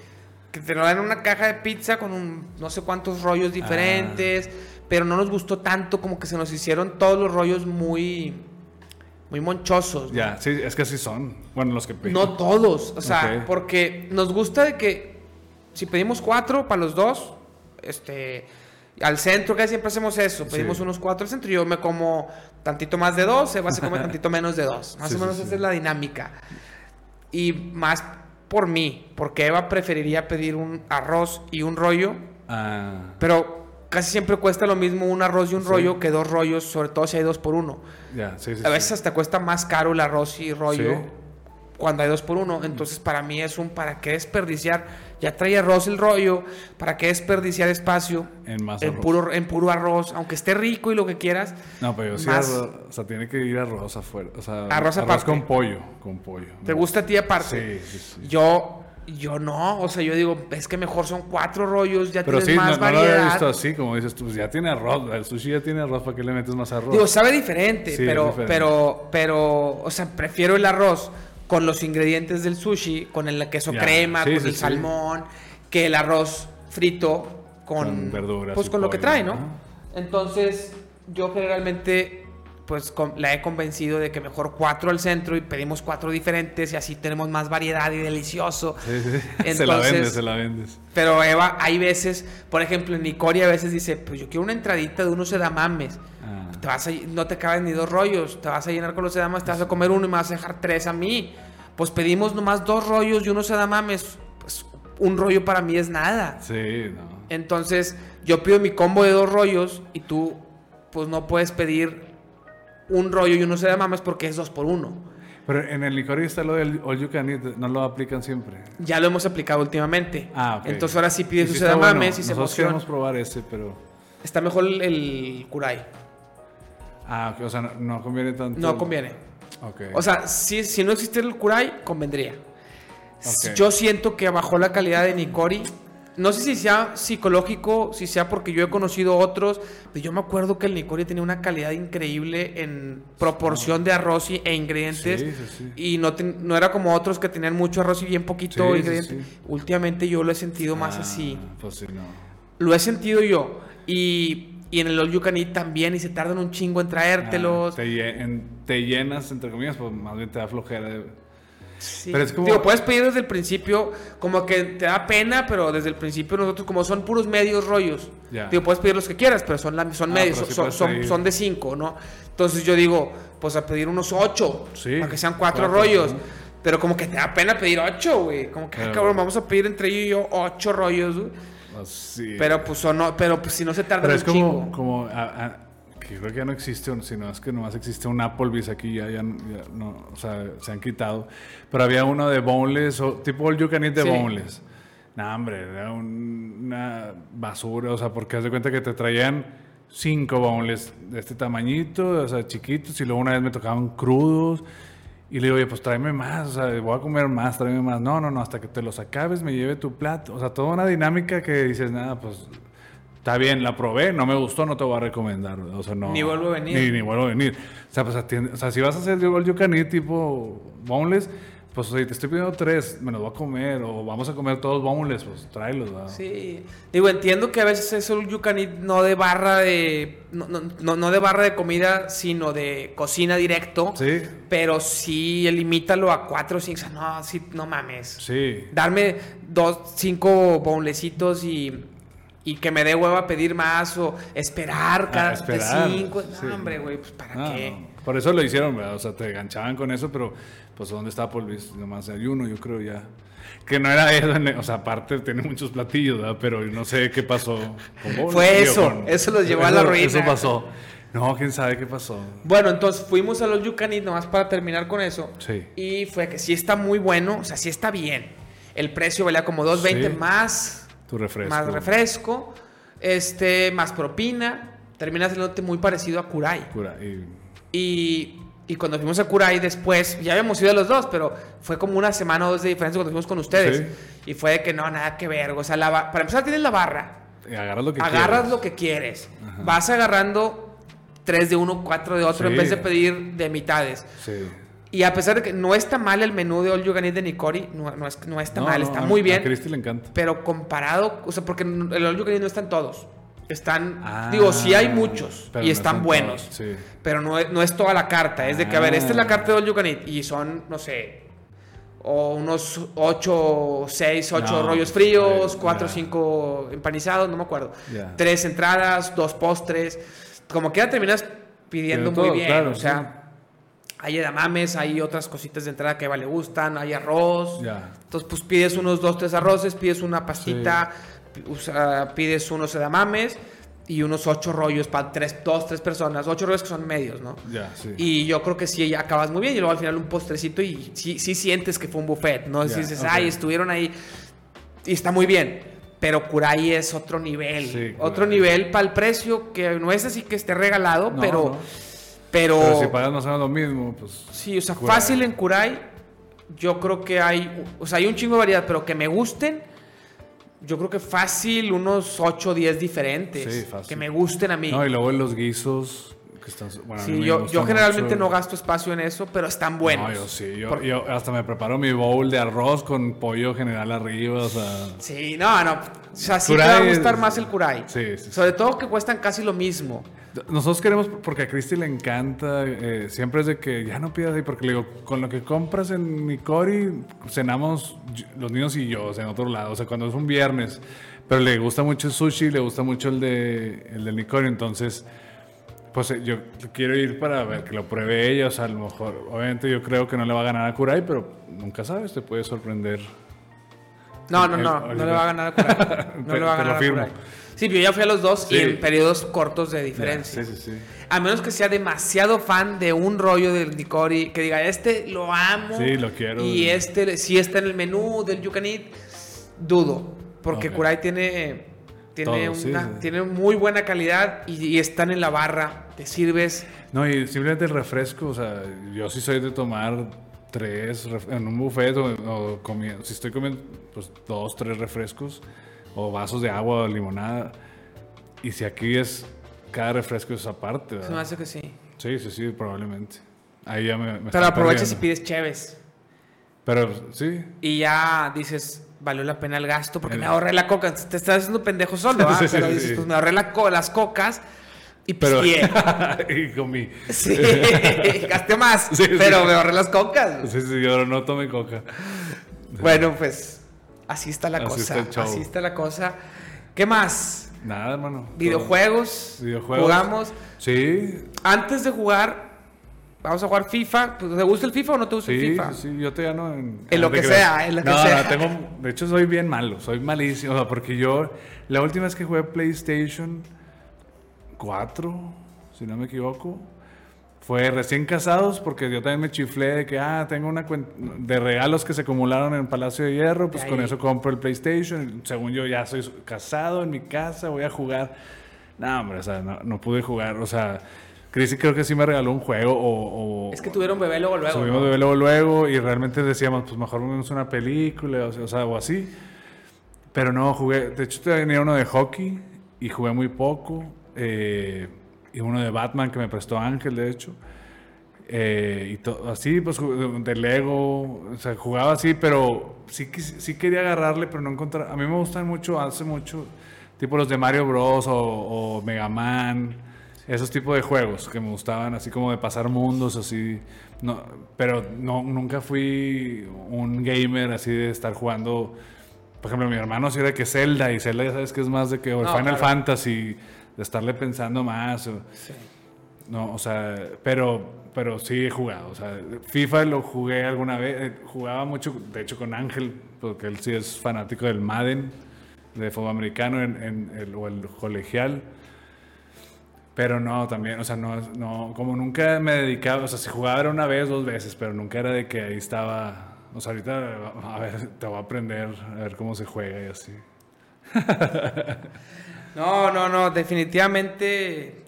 que te lo dan en una caja de pizza con un no sé cuántos rollos diferentes, pero no nos gustó tanto como que se nos hicieron todos los rollos muy muy monchosos. ¿no? Ya, sí, es que así son. Bueno, los que pedí. No todos, o sea, porque nos gusta de que si pedimos cuatro para los dos, este, al centro, que siempre hacemos eso, pedimos Sí. unos cuatro al centro, y yo me como tantito más de dos, Eva se come tantito menos de dos, más Sí, o menos sí. esa es la dinámica. Y más por mí, porque Eva preferiría pedir un arroz y un rollo, Ah, pero casi siempre cuesta lo mismo un arroz y un Sí. rollo que dos rollos, sobre todo si hay dos por uno. ya, sí, sí. A veces hasta cuesta más caro el arroz y rollo cuando hay dos por uno. Entonces, para mí es un para qué desperdiciar. Ya trae arroz el rollo, para qué desperdiciar espacio En más en arroz. puro, en puro arroz, aunque esté rico y lo que quieras. No, pero yo sí más- arroz, o sea, tiene que ir arroz afuera. O sea, Arroz aparte. con pollo, con pollo. ¿Te gusta a ti aparte? Sí, sí, sí. Yo, yo no. O sea, yo digo, es que mejor son cuatro rollos, ya Pero tienes sí, más no, no lo había variedad. visto así, como dices tú, pues ya tiene arroz, el sushi ya tiene arroz, ¿para qué le metes más arroz? Digo, sabe diferente, Sí, pero, diferente. pero, pero, o sea, prefiero el arroz con los ingredientes del sushi, con el queso Ya, crema, sí, con sí, el salmón, que el arroz frito con, Con verduras pues con lo que trae, ¿no? Entonces, yo generalmente, pues con- la he convencido de que mejor cuatro al centro y pedimos cuatro diferentes y así tenemos más variedad y delicioso. Sí, sí, sí. se la Entonces- vendes, se la vendes. Pero Eva, hay veces, por ejemplo, en Nicoria a veces dice, pues yo quiero una entradita de unos edamames. Ah. Te vas a- no te caben ni dos rollos, te vas a llenar con los edamames, te vas a comer uno y me vas a dejar tres a mí. Pues pedimos nomás dos rollos y unos edamames. Pues un rollo para mí es nada. Sí, no. Entonces, yo pido mi combo de dos rollos y tú, pues no puedes pedir un rollo y unos edamames porque es dos por uno. Pero en el licor está lo del all you can eat, no lo aplican siempre. Ya lo hemos aplicado últimamente. Ah, ok. Entonces ahora sí pides Y sus sí está edamames bueno. y se Nosotros emociona. queremos probar ese, pero... Está mejor el, el kurai. Ah, ok, o sea, no, no conviene tanto. No conviene. Ok. O sea, si, si no existiera el kurai, convendría. Yo siento que bajó la calidad de Nikori. No sé si sea psicológico, si sea porque yo he conocido otros, pero yo me acuerdo que el Nikori tenía una calidad increíble en proporción de arroz y- e ingredientes. Sí, sí, sí. Y no, no era como otros que tenían mucho arroz y bien poquito Sí, sí, ingrediente. sí. Últimamente yo lo he sentido más Ah, así. Pues sí, no. Lo he sentido yo. Y, y en el All You Can Eat también, y se tardan un chingo en traértelos. Ah, te, te llenas, entre comillas, pues más bien te da flojera. de- Sí. Pero es como- Digo, puedes pedir desde el principio, como que te da pena, pero desde el principio nosotros, como son puros medios rollos, digo, puedes pedir los que quieras, pero son, la- son Ah, medios, sí son, son, de cinco, ¿no? Entonces yo digo, pues a pedir unos ocho, Sí, para que sean cuatro, cuatro, rollos. ¿no? Pero como que te da pena pedir ocho, güey. Como que, ah, cabrón, vamos a pedir entre yo y yo ocho rollos, güey. sí. Pero pues, son, no, pero pues si no se tarda Pero un es como, chingo. como a- a- que creo que ya no existe, sino es que nomás existe un Applebee's aquí, ya, ya, ya no, o sea, se han quitado. Pero había uno de boneless, o, tipo all you can eat de Sí. boneless. No, hombre, era un- una basura, o sea, porque haz de cuenta que te traían cinco boneless de este tamañito, o sea, chiquitos, y luego una vez me tocaban crudos. Y le digo, oye, pues tráeme más, o sea, voy a comer más, tráeme más. No, no, no, hasta que te los acabes me lleve tu plato. O sea, toda una dinámica que dices, nada, pues está bien, la probé, no me gustó, no te voy a recomendar. O sea, no. Ni vuelvo a venir. Ni, ni vuelvo a venir. O sea, pues atiende- o sea, si vas a hacer can eat tipo boneless, Pues si te estoy pidiendo tres, me los voy a comer, o vamos a comer todos boneless, pues tráelos, ¿verdad? Sí. Digo, entiendo que a veces es un you can eat no de barra de. No, no, no, no de barra de comida, sino de cocina directo. Sí, Pero sí, limítalo a cuatro o cinco. No, sí, no mames. sí. Darme dos, cinco bonlecitos y, y que me dé hueva pedir más o esperar cada Ah, esperar, de cinco. sí. No, hombre, güey, pues para No, qué. no. Por eso lo hicieron, ¿verdad? O sea, te enganchaban con eso, pero pues ¿dónde está Polvis? Nomás hay uno, yo creo ya. Que no era eso, o sea, aparte tiene muchos platillos, ¿verdad? Pero no sé qué pasó. con Fue eso, eso los llevó a la ruina. Eso pasó. No, quién sabe qué pasó. Bueno, entonces fuimos a los You Can Eat nomás para terminar con eso. Sí. Y fue que sí está muy bueno, o sea, sí está bien. El precio valía como 2.20 Sí. más, Tu refresco. más refresco, este, más propina. Termina saliéndote muy parecido a Kurai. Cura, y- cuando fuimos a Kurai después, ya habíamos ido a los dos, pero fue como una semana o dos de diferencia cuando fuimos con ustedes. Sí. Y fue de que no, nada que ver. O sea, la para empezar tienes la barra. y agarras lo que agarras quieras. lo que quieres. Vas agarrando tres de uno, cuatro de otro, Sí. en vez de pedir de mitades. Sí. Y a pesar de que no está mal el menú de All You Can Eat de Nikori, no, no, es, no está No, mal, está a- muy A bien. Cristi le encanta. Pero comparado, o sea, porque el All You Can Eat no están todos. Están, Ah, digo, sí hay muchos y están buenos. todos, sí. Pero no es, no es toda la carta. Es de que, a ver, esta es la Ah. carta de All You Can Eat y son, no sé, o unos 8, 6, 8 No, rollos fríos, eh, 4 o ya. 5 empanizados, no me acuerdo. Tres entradas, dos postres. Como que ya terminas pidiendo muy todo, bien. claro, o sea, hay edamames, hay otras cositas de entrada que a Eva le gustan, hay arroz. Ya. Entonces, pues pides unos dos, tres arroces, pides una pastita, pides unos edamames y unos ocho rollos para tres, dos, tres personas. Ocho rollos que son medios, ¿no? Ya, sí. Y yo creo que sí, acabas muy bien. Y luego al final un postrecito y sí, sí sientes que fue un buffet, ¿no? Ya, dices, ay, estuvieron ahí y está muy bien. Pero Kurai es otro nivel. Sí, otro nivel para el precio que no es así que esté regalado, No, pero, no. Pero... Pero si pagas más o menos lo mismo, pues. Sí, o sea, fácil en Kurai. Yo creo que hay, o sea, hay un chingo de variedad, pero que me gusten. Yo creo que fácil unos 8 o 10 diferentes. Sí, fácil. Que me gusten a mí. No, y luego los guisos que están. Bueno, sí, yo, yo generalmente mucho. no gasto espacio en eso, pero están buenos. No, yo sí. Yo, yo hasta me preparo mi bowl de arroz con pollo general arriba, o sea. Sí, no, no. O sea, sí te Kurai va a gustar más el Kurai. Sí, sí. Sobre todo que cuestan casi lo mismo. Nosotros queremos, porque a Cristi le encanta, eh, siempre es de que ya no pidas ahí, porque le digo, con lo que compras en Nicori, cenamos los niños y yo, o sea, en otro lado, o sea, cuando es un viernes, pero le gusta mucho el sushi, le gusta mucho el de el del Nicori, entonces, pues eh, yo quiero ir para ver que lo pruebe ella, o sea, a lo mejor, obviamente yo creo que no le va a ganar a Kurai, pero nunca sabes, te puede sorprender. No, no, El- no. el- No le va a ganar a Kurai. No Te- le va a ganar a. Kurai. Sí, pero yo ya fui a los dos y en periodos cortos de diferencia. Sí, sí, sí. A menos que sea demasiado fan de un rollo del Nicori, que diga, este lo amo. Sí, lo quiero. Y este sí está en el menú del You Can Eat, dudo. Porque. Kurai tiene, tiene, Todo, sí, una, sí. tiene muy buena calidad y, y están en la barra. Te sirves. No, y simplemente el refresco, o sea, yo sí soy de tomar tres en un buffet o, o comiendo, si estoy comiendo, pues dos, tres refrescos o vasos de agua o limonada. Y si aquí es, cada refresco es aparte, Se me ¿verdad? hace que sí. Sí, sí, sí, probablemente. Ahí ya me, me Pero aprovechas y pides cheves. Pero sí, Y ya dices, valió la pena el gasto porque El- me ahorré la coca. Te estás haciendo pendejo solo, ¿ah? Sí, sí, Pero dices, sí. pues me ahorré la co- las cocas y pero... y comí. Sí, gasté más, Sí, sí. pero me ahorré las cocas. Sí, sí, yo no tomé coca. Bueno, pues así está la Así cosa. está el así está la cosa. ¿Qué más? Nada, hermano. Videojuegos. Videojuegos. Jugamos. Sí, Antes de jugar, vamos a jugar FIFA. Pues, ¿Te gusta el FIFA o no te gusta el Sí, FIFA? sí, sí, yo te gano en... En lo que creas. sea, en lo que sea. No, tengo... De hecho, soy bien malo, soy malísimo. O sea, porque yo... La última vez que jugué PlayStation 4, si no me equivoco, fue recién casados, porque yo también me chiflé de que, ah, tengo una cuenta de regalos que se acumularon en el Palacio de Hierro, pues con eso compro el PlayStation. Según yo, ya soy casado en mi casa, voy a jugar. No, hombre, o sea, no, no pude jugar. O sea, Chrissy creo que sí me regaló un juego o... o- Es que tuvieron bebé luego, luego. Subimos ¿no? de luego, luego y realmente decíamos, pues mejor vemos una película o sea, o sea, o así. Pero no, jugué, de hecho tenía uno de hockey y jugué muy poco. Eh, y uno de Batman que me prestó Ángel, de hecho. Eh, y así, pues de Lego, o sea, jugaba así, pero sí, sí quería agarrarle, pero no encontrar. A mí me gustan mucho, hace mucho, tipo los de Mario Bros. o, o Mega Man, esos tipos de juegos que me gustaban, así como de pasar mundos, así. No, pero no, nunca fui un gamer así de estar jugando. Por ejemplo, mi hermano sí era que Zelda, y Zelda ya sabes que es más de que o el No, Final claro. Fantasy, de estarle pensando más. o- Sí. no, o sea, pero, pero sí he jugado. O sea, FIFA lo jugué alguna vez. eh, Jugaba mucho, de hecho, con Ángel, porque él sí es fanático del Madden, de fútbol americano en, en el, o el colegial. Pero no, también, o sea, no, no, como nunca me dedicaba, o sea, si jugaba era una vez, dos veces, pero nunca era de que ahí estaba. O sea, ahorita, a ver, te voy a aprender a ver cómo se juega y así. No, no, no, definitivamente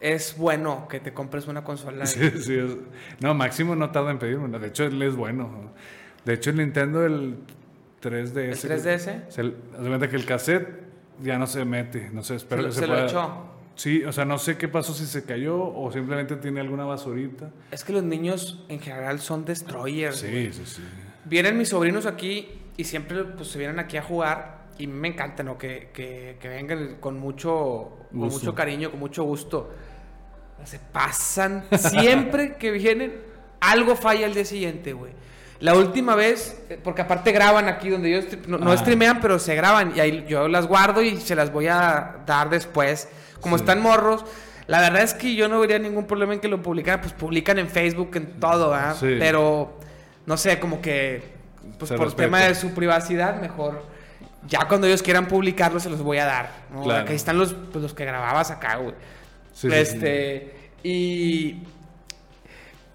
es bueno que te compres una consola. Sí, sí. es- No, Máximo no tarda en pedirme. De hecho, él es bueno. De hecho, el Nintendo, el 3DS. ¿El 3DS? Se, cuenta que el cassette ya no se mete. No sé, espero Se que se se, lo echó. Sí, o sea, no sé qué pasó si se cayó o simplemente tiene alguna basurita. Es que los niños en general son destroyers. Sí, sí, sí. Vienen mis sobrinos aquí y siempre pues, se vienen aquí a jugar y me encanta, ¿no? Que, que, que vengan con mucho, con mucho cariño, con mucho gusto. Se pasan siempre que vienen, algo falla el día siguiente, güey. La última vez, eh, porque aparte graban aquí donde yo no, no Ah. streamean, pero se graban y ahí yo las guardo y se las voy a dar después. Como están morros, la verdad es que yo no vería ningún problema en que lo publicaran, pues publican en Facebook, en todo, ¿verdad? Sí. Pero no sé, como que pues Se por respeta. tema de su privacidad, mejor ya cuando ellos quieran publicarlo se los voy a dar. ¿no? Claro. Aquí están los, pues, los que grababas acá, güey. Sí, sí, sí. este, y.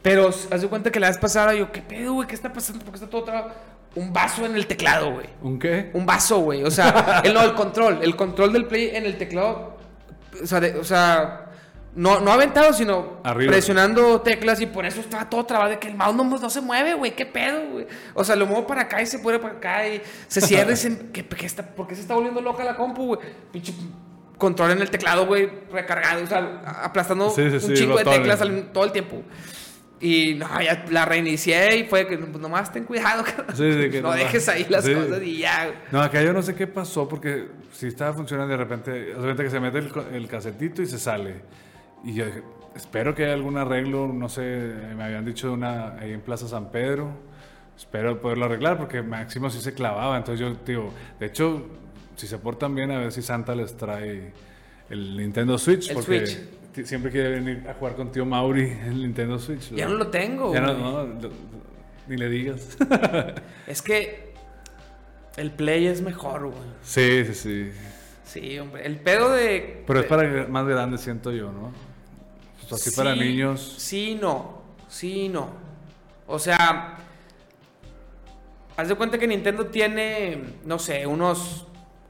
Pero haz de cuenta que la vez pasada yo, ¿qué pedo, güey? ¿Qué está pasando? Porque está todo trabado. Un vaso en el teclado, güey. ¿Un qué? Un vaso, güey. O sea, el, no, el control. El control del play en el teclado. O sea, de- o sea no, no aventado, sino Arriba. presionando teclas y por eso estaba todo trabado de que el mouse no, no se mueve, güey. ¿Qué pedo, güey? O sea, lo muevo para acá y se pone para acá y se cierra y se... ¿qué, qué está, ¿Por qué se está volviendo loca la compu, güey? Pinche control en el teclado, güey, recargado, o sea, aplastando Sí, sí, un chingo de teclas al- todo el tiempo. Y no, ya la reinicié y fue que pues, nomás ten cuidado, que no dejes ahí las cosas y ya. No, acá yo no sé qué pasó porque si estaba funcionando de repente, de repente que se mete el, el casetito y se sale. Y yo dije, espero que haya algún arreglo, no sé, me habían dicho una ahí en Plaza San Pedro. Espero poderlo arreglar porque Máximo sí se clavaba. Entonces yo digo, de hecho, si se portan bien, a ver si Santa les trae el Nintendo Switch. El porque Switch. siempre quiere venir a jugar con tío Mauri el Nintendo Switch. Ya no lo tengo, Ya no, no, lo- ni le digas. Es que el play es mejor, güey. sí, sí, sí. Sí, hombre. El pedo de. Pero es para más grande, siento yo, ¿no? Pues así para Sí, niños. Sí, no. Sí, no. O sea. Haz de cuenta que Nintendo tiene, no sé, unos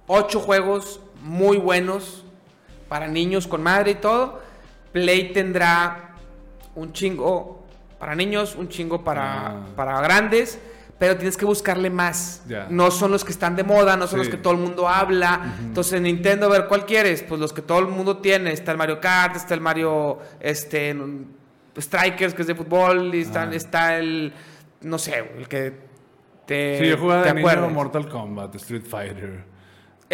ocho juegos muy buenos para niños con madre y todo. Play tendrá un chingo para niños, un chingo para, Ah. para grandes, pero tienes que buscarle más. No son los que están de moda, no son Sí. los que todo el mundo habla. Entonces, Nintendo, a ver, ¿cuál quieres? Pues los que todo el mundo tiene. Está el Mario Kart, está el Mario este, n- Strikers, que es de fútbol, y está, Ah. está el, no sé, el que te, Sí, yo jugaba de niño. Mortal Kombat, Street Fighter.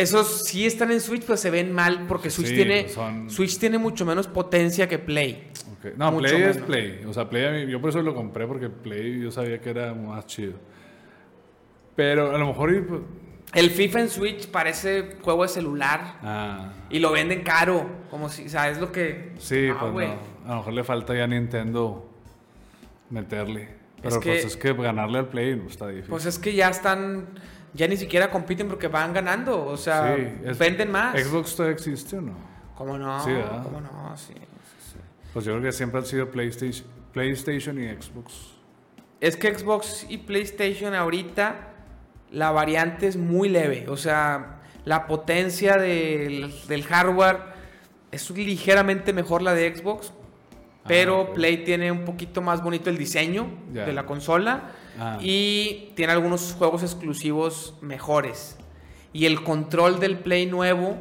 Esos sí están en Switch, pero se ven mal porque Switch, Sí, tiene, son- Switch tiene mucho menos potencia que Play. No, Mucho Play es. Play. O sea, Play, yo por eso lo compré, porque Play yo sabía que era más chido. Pero a lo mejor. pues, El FIFA en Switch parece juego de celular ah, y lo venden caro, como si, o sea, es lo que... sí, Ah, pues no. A lo mejor le falta ya a Nintendo meterle. Pero pues es que ganarle al Play no está difícil. Pues es que ya están, ya ni siquiera compiten porque van ganando, o sea, Sí, venden más. ¿Xbox todavía existe o no? ¿Cómo no? Sí, ¿verdad? ¿Cómo no? Sí. Pues yo creo que siempre han sido PlayStation, PlayStation y Xbox. Es que Xbox y PlayStation ahorita la variante es muy leve, o sea, la potencia del, del hardware es ligeramente mejor la de Xbox, pero Ah, ok. Play tiene un poquito más bonito el diseño de la consola Ah. y tiene algunos juegos exclusivos mejores. Y el control del Play nuevo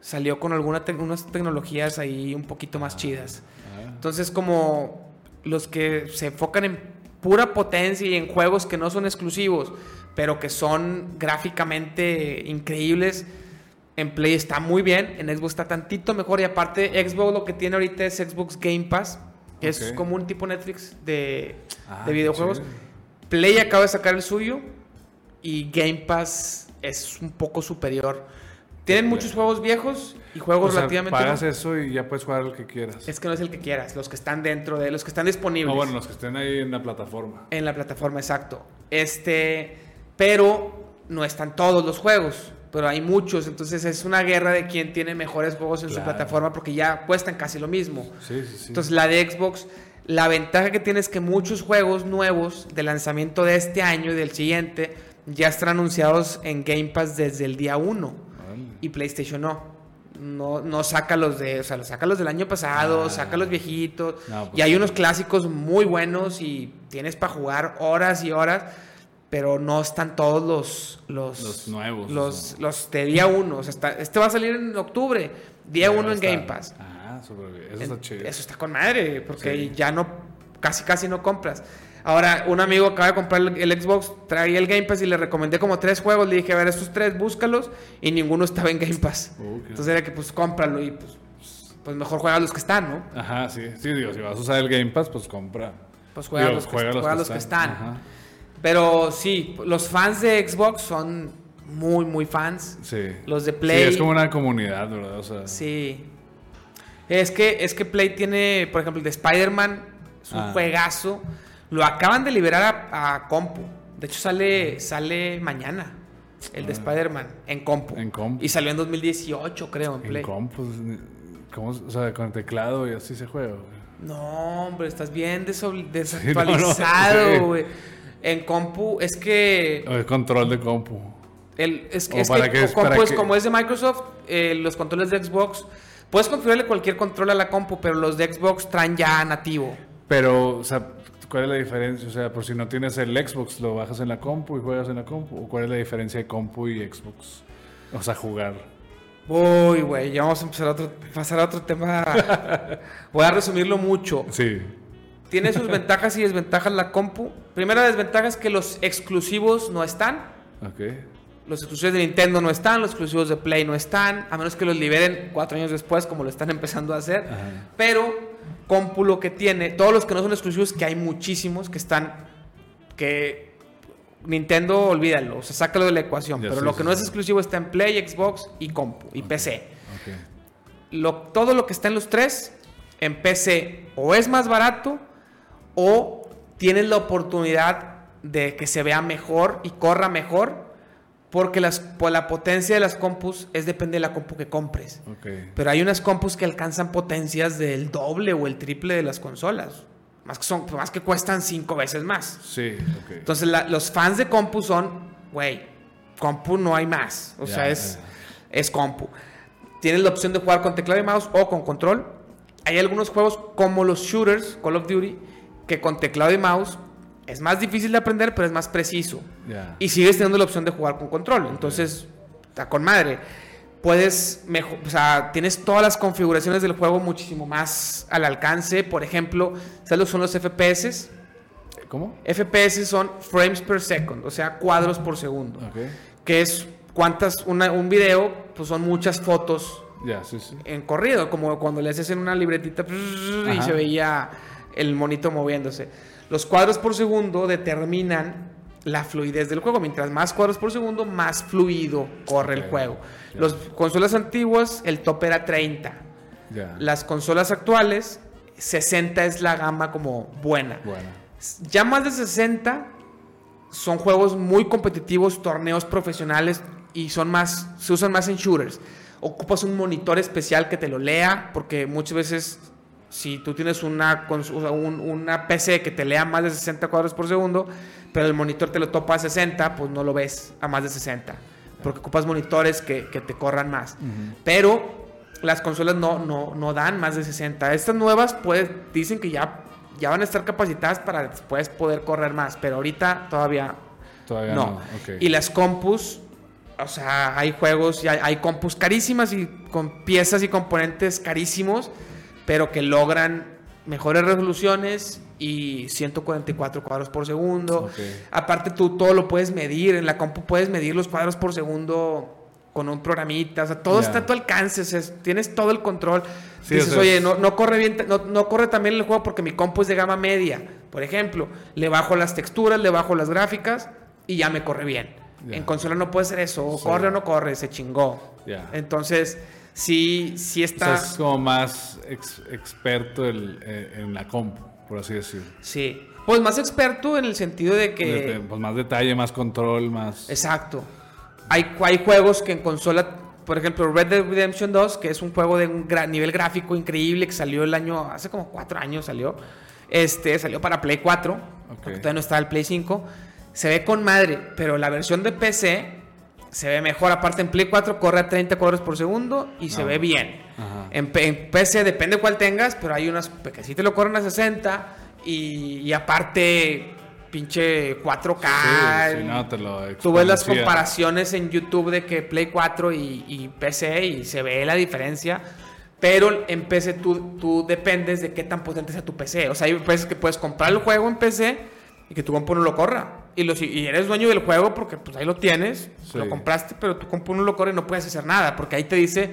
salió con algunas tecnologías ahí un poquito más chidas. Ah. Entonces, como los que se enfocan en pura potencia y en juegos que no son exclusivos, pero que son gráficamente increíbles. En Play está muy bien, en Xbox está tantito mejor y aparte Xbox lo que tiene ahorita es Xbox Game Pass, que es como un tipo Netflix de, Ah, de videojuegos. Play acaba de sacar el suyo y Game Pass es un poco superior. Tienen muchos juegos viejos y juegos O sea, relativamente pagas nuevos. eso y ya puedes jugar el que quieras. Es que no es el que quieras, los que están dentro de, los que están disponibles. O bueno, los que estén ahí en la plataforma. En la plataforma, exacto. Este, pero no están todos los juegos, pero hay muchos, entonces es una guerra de quién tiene mejores juegos en su plataforma porque ya cuestan casi lo mismo. Sí, sí, sí. Entonces la de Xbox, la ventaja que tiene es que muchos juegos nuevos de lanzamiento de este año y del siguiente ya están anunciados en Game Pass desde el día 1 Órale. y PlayStation no. No, no saca los de, o sea, los saca los del año pasado, Ah. saca los viejitos. No, pues y hay sí. unos clásicos muy buenos y tienes para jugar horas y horas, pero no están todos los los, Los nuevos, Los, o sea. los de día 1. O sea, está- este va a salir en octubre, día Ya 1 en. Game Pass. Ah, Eso está chido. Eso está con madre, porque Sí. ya no, casi casi no compras. Ahora, un amigo acaba de comprar el, Xbox, traía el Game Pass y le recomendé como tres juegos. Le dije, a ver, estos tres, búscalos. Y ninguno estaba en Game Pass. Entonces era que, pues, cómpralo y, pues, pues mejor juega los que están, ¿no? Ajá, sí. Sí, digo, si vas a usar el Game Pass, pues compra. Pues juega, Digo, los, que, juega juega los que están. Ajá. Pero sí, los fans de Xbox son muy, muy fans. Sí. Los de Sí, Play. es como una comunidad, ¿verdad? O sea, Sí. Es que, es que Play tiene, por ejemplo, el de Spider-Man, es un Ah. juegazo. Lo acaban de liberar a, a compu. De hecho, sale, sale mañana. El de Ah. Spider-Man en compu. En compu. Y salió en 2018, creo, en Play. en compus. ¿Cómo? O sea, con el teclado y así se juega. güey. No, hombre, estás bien deso- no, no, desactualizado, sí. güey. En compu es que O el control de compu. El, es, O es para que es, compu para es como es de Microsoft, eh, los controles de Xbox, puedes configurarle cualquier control a la compu, pero los de Xbox traen ya nativo. Pero, o sea, ¿cuál es la diferencia? O sea, por si no tienes el Xbox, lo bajas en la compu y juegas en la compu. ¿O cuál es la diferencia de compu y Xbox? O sea, jugar. Uy, güey, ya vamos a empezar a otro, pasar a otro tema. Voy a resumirlo mucho. Sí. Tiene sus ventajas y desventajas la compu. Primera desventaja es que los exclusivos no están. Ok. Los exclusivos de Nintendo no están, los exclusivos de Play no están, a menos que los liberen cuatro años después, como lo están empezando a hacer. Ajá. Pero Compu lo que tiene, todos los que no son exclusivos, que hay muchísimos que están, que Nintendo, olvídalo, o sea, sácalo de la ecuación. Ya, pero sí, lo sí, que no es exclusivo está en Play, Xbox y Compu y PC. Lo, todo lo que está en los tres, en PC, o es más barato, o tienes la oportunidad de que se vea mejor y corra mejor, porque las, por la potencia de las compus es depende de la compu que compres. Ok. Pero hay unas compus que alcanzan potencias del doble o el triple de las consolas. Más que, son, más que cuestan cinco veces más. Sí, ok. Entonces la- los fans de compu son, güey, compu no hay más. O sea, es, es compu. Tienes la opción de jugar con teclado y mouse o con control. Hay algunos juegos como los shooters, Call of Duty, que con teclado y mouse es más difícil de aprender, pero es más preciso. Ya. Y sigues teniendo la opción de jugar con control. Entonces, está con madre. Puedes mejor, o sea, tienes todas las configuraciones del juego muchísimo más al alcance. Por ejemplo, ¿sabes lo que son los FPS? ¿Cómo? FPS son frames per second, o sea, cuadros por segundo. Ok. Que es cuántas, una- un video, pues son muchas fotos Ya, sí, sí. en corrido, como cuando le haces en una libretita y Ajá. se veía el monito moviéndose. Los cuadros por segundo determinan la fluidez del juego. Mientras más cuadros por segundo, más fluido corre el juego. Las consolas antiguas, el top era 30. Ya. Las consolas actuales, 60 es la gama como buena. Bueno. Ya más de 60 son juegos muy competitivos, torneos profesionales y son más, se usan más en shooters. Ocupas un monitor especial que te lo lea, porque muchas veces si tú tienes una, una PC que te lea más de 60 cuadros por segundo, pero el monitor te lo topa a 60, pues no lo ves a más de 60, porque ocupas monitores que, que te corran más. Pero las consolas no, no, no dan más de 60. Estas nuevas pues, dicen que ya, ya van a estar capacitadas para después poder correr más, pero ahorita todavía Todavía no. Y las compus, o sea, hay juegos, y hay, hay compus carísimas y con piezas y componentes carísimos, pero que logran mejores resoluciones y 144 cuadros por segundo. Aparte tú todo lo puedes medir, en la compu puedes medir los cuadros por segundo con un programita, o sea, todo está a tu alcance, o sea, tienes todo el control. Sí, Dices, o sea, oye, no, no corre bien, no, no corre también el juego porque mi compu es de gama media, por ejemplo, le bajo las texturas, le bajo las gráficas y ya me corre bien. En consola no puede ser eso, o Sí. corre o no corre, se chingó. Entonces, sí, sí O está... sea, es como más ex- experto el- eh, en la compu, por así decirlo. Sí. Pues más experto en el sentido de que... De- pues más detalle, más control, más... Exacto. Hay, hay juegos que en consola, por ejemplo, Red Dead Redemption 2, que es un juego de un nivel gráfico increíble que salió el año, hace como cuatro años salió. Este, salió para Play 4, porque todavía no estaba el Play 5. Se ve con madre, pero la versión de PC se ve mejor. Aparte, en Play 4 corre a 30 cuadros por segundo y se Ah. ve bien. En, PC depende cuál tengas, pero hay unas que sí te lo corren a 60 y, y aparte pinche 4K. Sí, sí, no, te lo Tú ves las comparaciones en YouTube de que Play 4 y, y PC y se ve la diferencia. Pero en PC tú, tú dependes de qué tan potente sea tu PC. O sea, hay veces que puedes comprar el juego en PC y que tu compu no lo corra. Y, lo, y eres dueño del juego porque pues ahí lo tienes, Sí. lo compraste, pero tu compu no lo corre y no puedes hacer nada. Porque ahí te dice,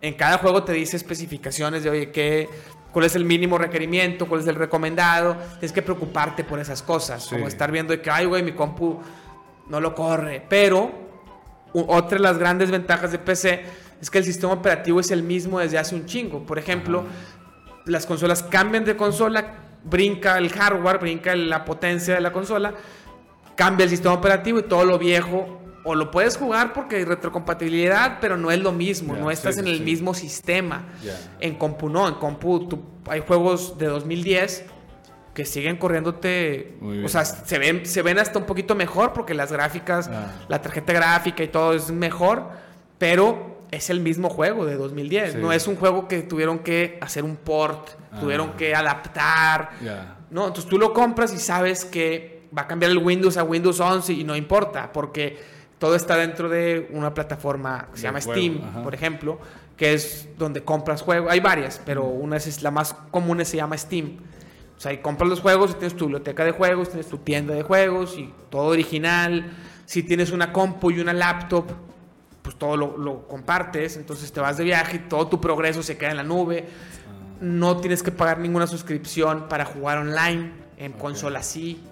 en cada juego te dice especificaciones de, oye, ¿qué, ¿cuál es el mínimo requerimiento? ¿Cuál es el recomendado? Tienes que preocuparte por esas cosas. Sí. Como estar viendo de que, ay, güey, mi compu no lo corre. Pero otra de las grandes ventajas de PC es que el sistema operativo es el mismo desde hace un chingo. Por ejemplo, las consolas cambian de consola, brinca el hardware, brinca la potencia de la consola, cambia el sistema operativo y todo lo viejo o lo puedes jugar porque hay retrocompatibilidad, pero no es lo mismo, Ya, no estás sí, en el sí. mismo sistema. Ya. En compu no, en compu tú- hay juegos de 2010 que siguen corriéndote, o sea, se ven, se ven hasta un poquito mejor porque las gráficas, Ah. la tarjeta gráfica y todo es mejor, pero es el mismo juego de 2010. Sí. No es un juego que tuvieron que hacer un port, Ah. tuvieron que adaptar. Ya. No, entonces tú lo compras y sabes que va a cambiar el Windows a Windows 11 y no importa, porque todo está dentro de una plataforma que se De llama juego, Steam, ajá. por ejemplo, que es donde compras juegos. Hay varias, pero una es la más común, se llama Steam. O sea, ahí compras los juegos y tienes tu biblioteca de juegos, tienes tu tienda de juegos y todo original. Si tienes una compu y una laptop, pues todo lo, lo compartes. Entonces te vas de viaje y todo tu progreso se queda en la nube. No tienes que pagar ninguna suscripción para jugar online. En consola sí.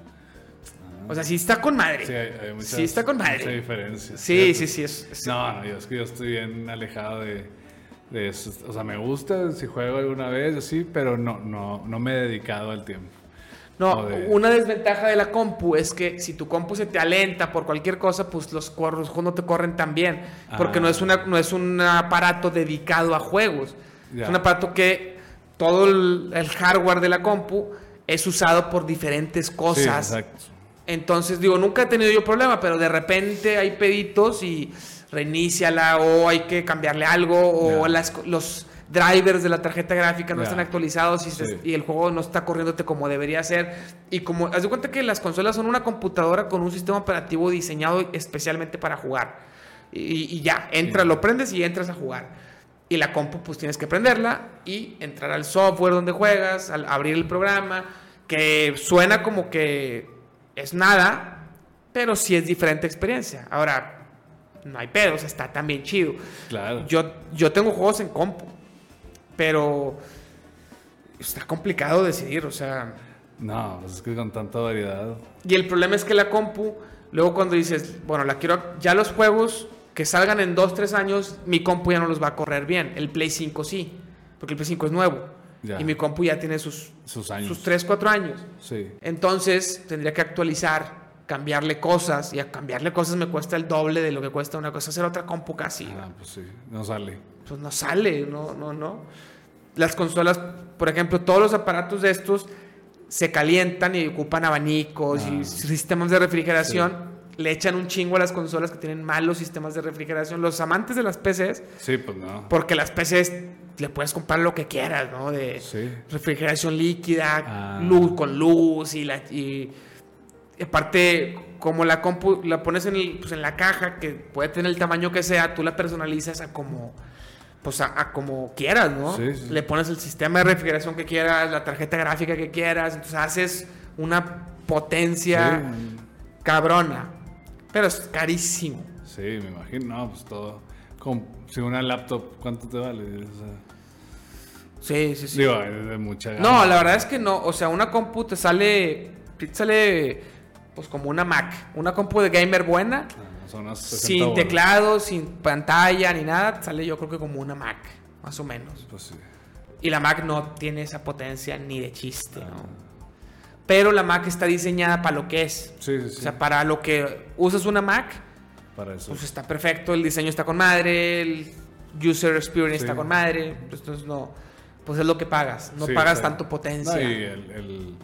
O sea, sí está con madre. Sí, hay, hay muchas, Sí está con madre. mucha diferencia. Sí, sí, sí. Es, es- No, no, yo es que yo estoy bien alejado de, de eso. O sea, me gusta si juego alguna vez, sí, pero no, no, no me he dedicado al tiempo. No, una desventaja de la compu es que si tu compu se te alenta por cualquier cosa, pues los los juegos no te corren tan bien. Porque Ah. no, es una, no es un aparato dedicado a juegos. Es un aparato que todo el, el hardware de la compu es usado por diferentes cosas. Sí, exacto. Entonces, digo, nunca he tenido yo problema, pero de repente hay peditos y reiníciala o hay que cambiarle algo o las, los drivers de la tarjeta gráfica no están actualizados y, se- Sí. y el juego no está corriéndote como debería ser. Y como, haz de cuenta que las consolas son una computadora con un sistema operativo diseñado especialmente para jugar. Y, y ya, entra, Sí. lo prendes y entras a jugar. Y la compu, pues tienes que prenderla y entrar al software donde juegas, al abrir el programa, que suena como que es nada, pero sí es diferente experiencia. Ahora, no hay pedos, está también chido. Claro. Yo, yo tengo juegos en compu, pero está complicado decidir, o sea... No, pues es que con tanta variedad. Y el problema es que la compu, luego cuando dices, bueno, la quiero, ya los juegos que salgan en 2, 3 años, mi compu ya no los va a correr bien. El Play 5 sí, porque el Play 5 es nuevo. Ya. Y mi compu ya tiene sus, Sus años. sus 3, 4 años. Sí. Entonces tendría que actualizar, cambiarle cosas, y a cambiarle cosas me cuesta el doble de lo que cuesta una cosa hacer otra compu casi. Ah, pues sí. No sale. Pues no sale, no, no, no. Las consolas, por ejemplo, todos los aparatos de estos se calientan y ocupan abanicos y Ah. sistemas de refrigeración. Le echan un chingo a las consolas que tienen malos sistemas de refrigeración. Los amantes de las PCs, Sí, pues no. porque las PCs le puedes comprar lo que quieras, ¿no? De Sí. refrigeración líquida, Ah. luz con luz y la y, y aparte como la compu la pones en, el- pues, en la caja que puede tener el tamaño que sea, tú la personalizas a como pues a, a como quieras, ¿no? Sí, sí. Le pones el sistema de refrigeración que quieras, la tarjeta gráfica que quieras, entonces haces una potencia Sí, cabrona. Pero es carísimo. sí, me imagino. No, pues todo. Como, si una laptop, ¿cuánto te vale? O sea, Sí, sí, sí. Digo, es de mucha gama. No, la verdad es que no. O sea, una compu te sale. Te sale. Pues como una Mac. Una compu de gamer buena. Ah, Son unos 60 Sin bolas. teclado, sin pantalla ni nada. te Sale yo creo que como una Mac. Más o menos. Pues sí. Y la Mac no tiene esa potencia ni de chiste, ¿no? Pero la Mac está diseñada para lo que es. Sí, sí, O sí. sea, para lo que usas una Mac, para eso. pues está perfecto. El diseño está con madre. El user experience Sí. está con madre. pues, Entonces no. Pues es lo que pagas. No Sí, pagas tanto potencia. No, y el, el-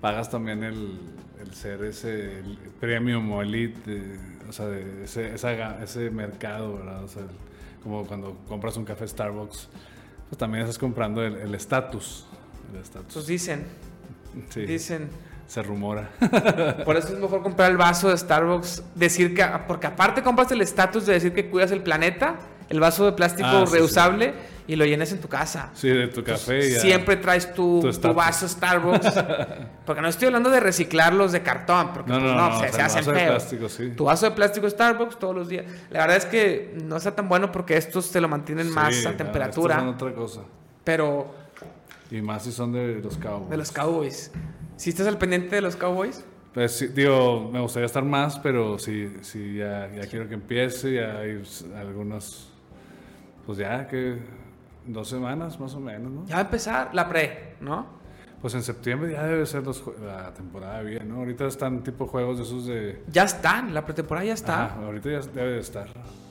pagas también el, el ser ese el premium o elite, o sea, de ese, esa ese mercado, ¿verdad? O sea, como cuando compras un café Starbucks, pues también estás comprando el el estatus. El estatus. Pues dicen, Sí, dicen. Se rumora. Por eso es mejor comprar el vaso de Starbucks. Decir que, porque aparte compras el estatus de decir que cuidas el planeta, el vaso de plástico Ah, sí, reusable y lo llenas en tu casa. Sí, de tu café. ya. Siempre traes tu, Tu vaso Starbucks. porque no estoy hablando de reciclarlos de cartón, porque No, pues, no, no, no, se, o sea, hacen vaso de feos. plástico, sí. Tu vaso de plástico Starbucks todos los días. La verdad es que no está tan bueno porque estos te lo mantienen más a temperatura. estos son otra cosa. Pero Y más si son de los Cowboys. de los Cowboys. ¿Si estás al pendiente de los Cowboys? Pues sí, digo, me gustaría estar más, pero sí, sí, ya, ya quiero que empiece, ya hay algunos, pues ya que dos semanas más o menos, ¿no? Ya va a empezar la pre, ¿no? Pues en septiembre ya debe ser los la temporada bien, ¿no? Ahorita están tipo juegos de esos de... Ya están, la pretemporada ya está. Ajá, ahorita ya debe de estar.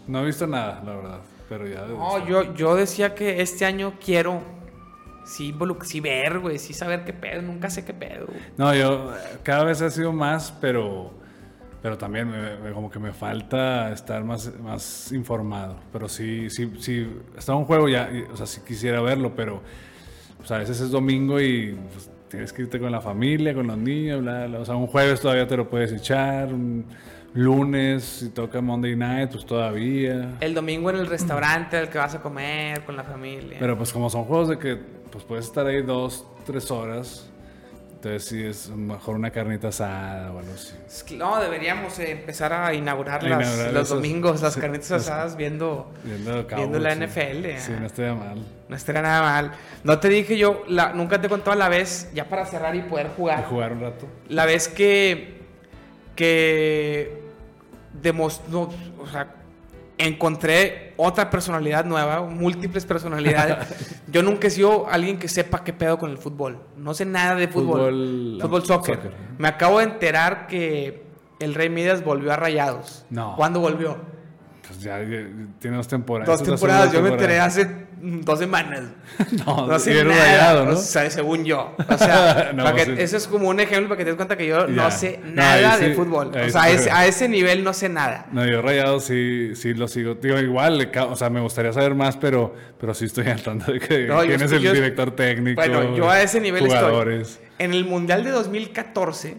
No he visto nada, la verdad, pero ya debe de No, estar. yo, yo decía que este año quiero sí, sí ver, güey, sí saber qué pedo, nunca sé qué pedo. No, yo cada vez he sido más, pero, pero también me- como que me falta estar más, más informado. Pero sí, sí, sí, está un juego ya, o sea, sí quisiera verlo, pero pues, a veces es domingo y pues, tienes que irte con la familia, con los niños, bla, bla. O sea, un jueves todavía te lo puedes echar, un lunes, si toca Monday Night, pues todavía. El domingo en el restaurante al que vas a comer con la familia. Pero pues como son juegos de que pues puedes estar ahí dos, tres horas, entonces sí es mejor una carnita asada o algo así. No, deberíamos eh, empezar a inaugurar, A las- inaugurar los esos- domingos, las sí, carnitas asadas viendo, Viendo, viendo Cowboys, la sí. NFL. Sí, ah. no estaría mal. No estaría nada mal. No te dije yo, la, nunca te he contado la vez, ya para cerrar y poder Y jugar. jugar un rato. La vez que. que. Demostró. O sea, encontré otra personalidad nueva, múltiples personalidades. Yo nunca he sido alguien que sepa qué pedo con el fútbol. No sé nada de fútbol. Fútbol- Fútbol, soccer. soccer. Me acabo de enterar que el Rey Midas volvió a Rayados. No. ¿Cuándo volvió? Pues ya, tiene dos temporadas. Dos temporadas. Yo me enteré hace dos semanas. No, No sé nada, rayado, ¿no? o sea, según yo. O sea, No, sí. ese es como un ejemplo para que te des cuenta que yo no sé nada de sí, fútbol. O sea, a ese, a ese nivel no sé nada. No, yo rayado sí, sí lo sigo. Digo, igual, o sea, me gustaría saber más, pero, pero sí estoy al tanto de que No, quién es el yo- director técnico. Bueno, yo a ese nivel jugadores. estoy. En el Mundial de 2014,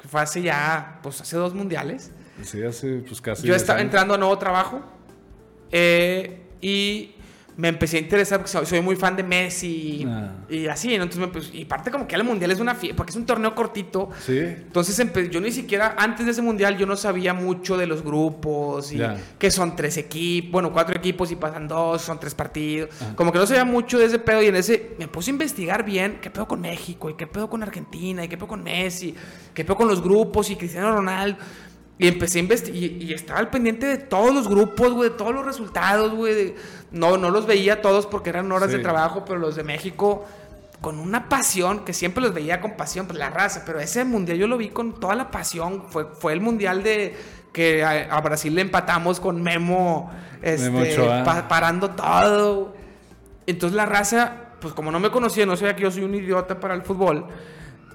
que fue hace ya, pues hace dos mundiales, Sí, hace pues casi. yo 10 estaba años. entrando a nuevo trabajo eh, y me empecé a interesar porque soy, muy fan de Messi Ah. y así, ¿no? Entonces, me, pues, y aparte como que el Mundial es una fiesta, porque es un torneo cortito. Sí. Entonces yo ni siquiera, antes de ese mundial, yo no sabía mucho de los grupos y Ya. que son tres equipos, bueno, cuatro equipos y pasan dos, son tres partidos. Como que no sabía mucho de ese pedo y en ese me puse a investigar bien qué pedo con México y qué pedo con Argentina y qué pedo con Messi, qué pedo con los grupos y Cristiano Ronaldo. Y empecé a investigar y, y estaba al pendiente de todos los grupos, güey, de todos los resultados, güey. de- No, no los veía todos porque eran horas de Sí. trabajo, pero los de México con una pasión, que siempre los veía con pasión, pues la raza, pero ese mundial yo lo vi con toda la pasión. Fue, fue el mundial de que a, a Brasil le empatamos con Memo, este, Memo pa- parando todo. Entonces la raza, pues como no me conocía, no sabía que yo soy un idiota para el fútbol,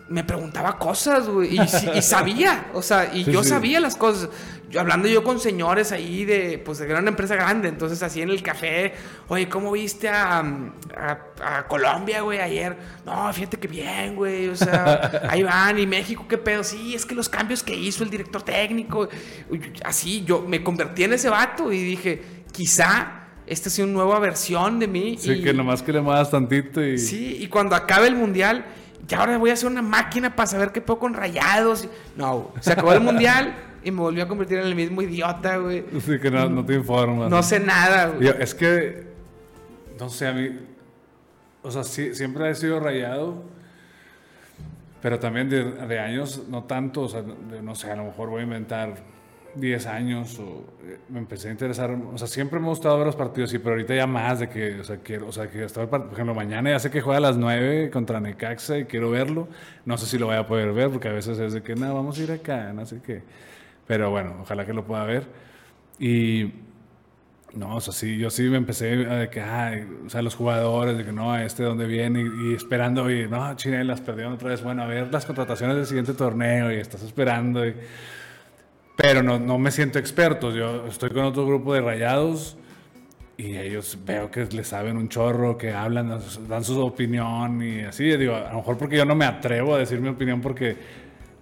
me preguntaba cosas, güey, y, sabía, o sea, y Sí, yo sí. sabía las cosas. Yo hablando yo con señores ahí de, pues, de una empresa grande, entonces así en el café, oye, ¿cómo viste a, a, a Colombia, güey, ayer? No, fíjate que bien, güey, o sea, ahí van, y México, ¿qué pedo? Sí, es que los cambios que hizo el director técnico, así, yo me convertí en ese vato y dije, quizá esta es una nueva versión de mí. Sí, que nomás que le muevas tantito y... Sí, y cuando acabe el mundial, ya ahora voy a hacer una máquina para saber qué puedo con rayados. No, se acabó el mundial y me volvió a convertir en el mismo idiota, güey. Sí, que no, no te informas. No sé nada, güey. Yo, es que, no sé, a mí, o sea, sí, siempre he sido rayado, pero también de, de años, no tanto, o sea, de- no sé, a lo mejor voy a inventar 10 años o eh, me empecé a interesar, o sea, siempre me ha gustado ver los partidos, sí, pero ahorita ya más de que, o sea, quiero, o sea, que hasta por ejemplo, mañana ya sé que juega a las 9 contra Necaxa y quiero verlo, no sé si lo voy a poder ver, porque a veces es de que, no, vamos a ir acá, no sé qué, pero bueno, ojalá que lo pueda ver. Y no, o sea, sí, yo sí me empecé a de que, ay, o sea, los jugadores, de que no, este dónde viene, y, y esperando, y no, chinelas, perdieron otra vez, bueno, a ver las contrataciones del siguiente torneo, y estás esperando, y- pero no, no me siento experto, yo estoy con otro grupo de rayados, y ellos veo que le saben un chorro, que hablan, dan su opinión, y así, digo, a lo mejor porque yo no me atrevo a decir mi opinión porque,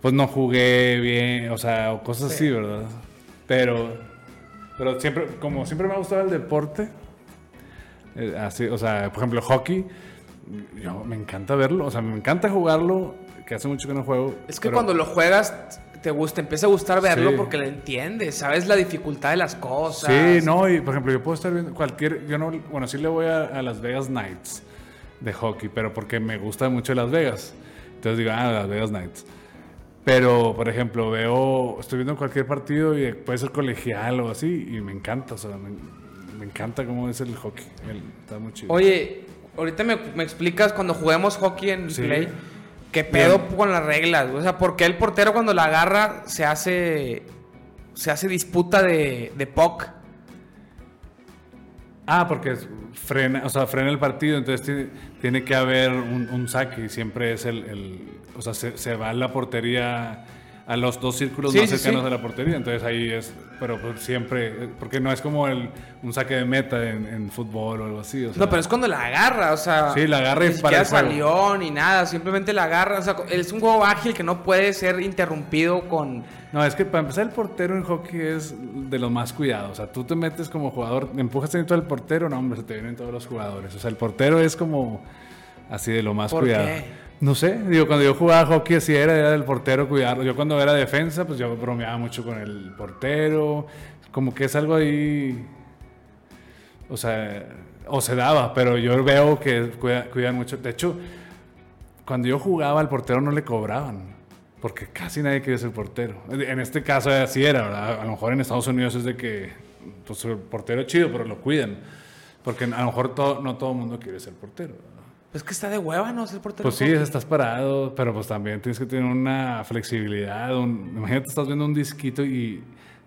pues, no jugué bien, o sea, o cosas así, ¿verdad? Pero... Pero siempre, como siempre me ha gustado el deporte, eh, así, o sea, por ejemplo, hockey, yo me encanta verlo, o sea, me encanta jugarlo, que hace mucho que no juego. Es que pero- cuando lo juegas, te gusta, empieza a gustar verlo Sí. porque lo entiendes, sabes la dificultad de las cosas. Sí, no, y por ejemplo, yo puedo estar viendo cualquier, yo no, bueno, sí le voy a, a Las Vegas Knights de hockey, pero porque me gusta mucho Las Vegas. Entonces digo, ah, Las Vegas Knights. Pero, por ejemplo, veo, estoy viendo cualquier partido y puede ser colegial o así, y me encanta, o sea, me, me encanta cómo es el hockey. el- está muy chido. Oye, ahorita me, me explicas cuando juguemos hockey en Sí. Play, ¿qué pedo con las reglas? O sea, ¿por qué el portero cuando la agarra se hace se hace disputa de, de puck? Ah, porque frena, o sea, frena el partido, entonces tiene, tiene que haber un, un saque y siempre es el, el- o sea, se, se va a la portería a los dos círculos Sí, más cercanos sí. de la portería, entonces ahí es, pero pues siempre, porque no es como el, un saque de meta en, en fútbol o algo así. O sea, No, pero es cuando la agarra, o sea. Sí, la agarra y ni para siquiera el juego. salió ni nada, simplemente la agarra. O sea, es un juego ágil que no puede ser interrumpido con. No, es que para empezar el portero en hockey es de los más cuidados. O sea, tú te metes como jugador, empujas dentro del portero, no, hombre, se te vienen todos los jugadores. O sea, el portero es como así de lo más ¿Por cuidado. qué? No sé, digo, cuando yo jugaba hockey así era, era del portero cuidarlo. Yo cuando era defensa, pues yo bromeaba mucho con el portero. Como que es algo ahí... O sea, o se daba, pero yo veo que cuida- cuidan mucho. De hecho, cuando yo jugaba al portero no le cobraban. Porque casi nadie quería ser portero. En este caso así era, ¿verdad? A lo mejor en Estados Unidos es de que pues, el portero es chido, pero lo cuidan. Porque a lo mejor todo- no todo el mundo quiere ser portero. Pues que está de hueva, ¿no? Ser portero. Pues sí, estás parado, pero pues también tienes que tener una flexibilidad. un- imagínate, estás viendo un disquito y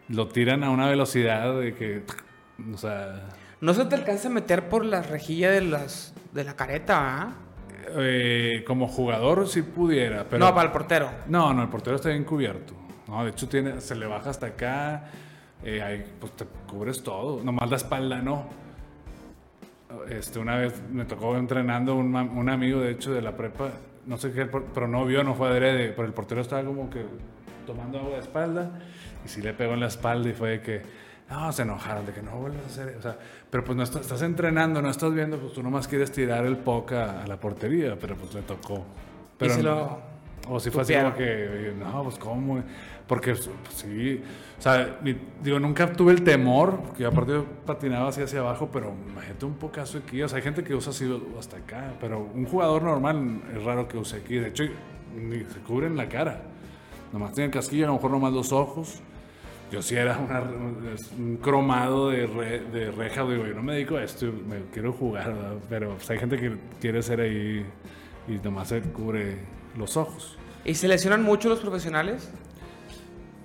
lo tiran a una velocidad de que... O sea... No se te alcanza a meter por la rejilla de las de la careta, ¿ah? eh, como jugador sí pudiera, pero... No, para el portero. No, no, el portero está bien cubierto. No, de hecho tiene, se le baja hasta acá, eh, ahí, pues te cubres todo, nomás la espalda no. Este, una vez me tocó entrenando un, un amigo, de hecho, de la prepa, no sé qué, pero no vio, no fue adrede, pero el portero estaba como que tomando agua de espalda y sí le pegó en la espalda y fue de que, no, se enojaron, de que no vuelvas a hacer, o sea, pero pues no estás, estás entrenando, no estás viendo, pues tú nomás quieres tirar el poca a la portería, pero pues le tocó. Pero lo o si fue así como que, no, pues cómo, porque pues, sí, o sea, mi- digo, nunca tuve el temor, porque aparte yo patinaba así hacia abajo, pero imagínate un pocazo aquí, o sea, hay gente que usa así hasta acá, pero un jugador normal es raro que use aquí, de hecho, ni se cubren la cara, nomás tienen casquillo, a lo mejor nomás los ojos. Yo sí era una- un cromado de, re- de reja, digo, yo no me dedico a esto, me quiero jugar, ¿verdad? pero pues, hay gente que quiere ser ahí y nomás se cubre los ojos. ¿Y se lesionan mucho los profesionales?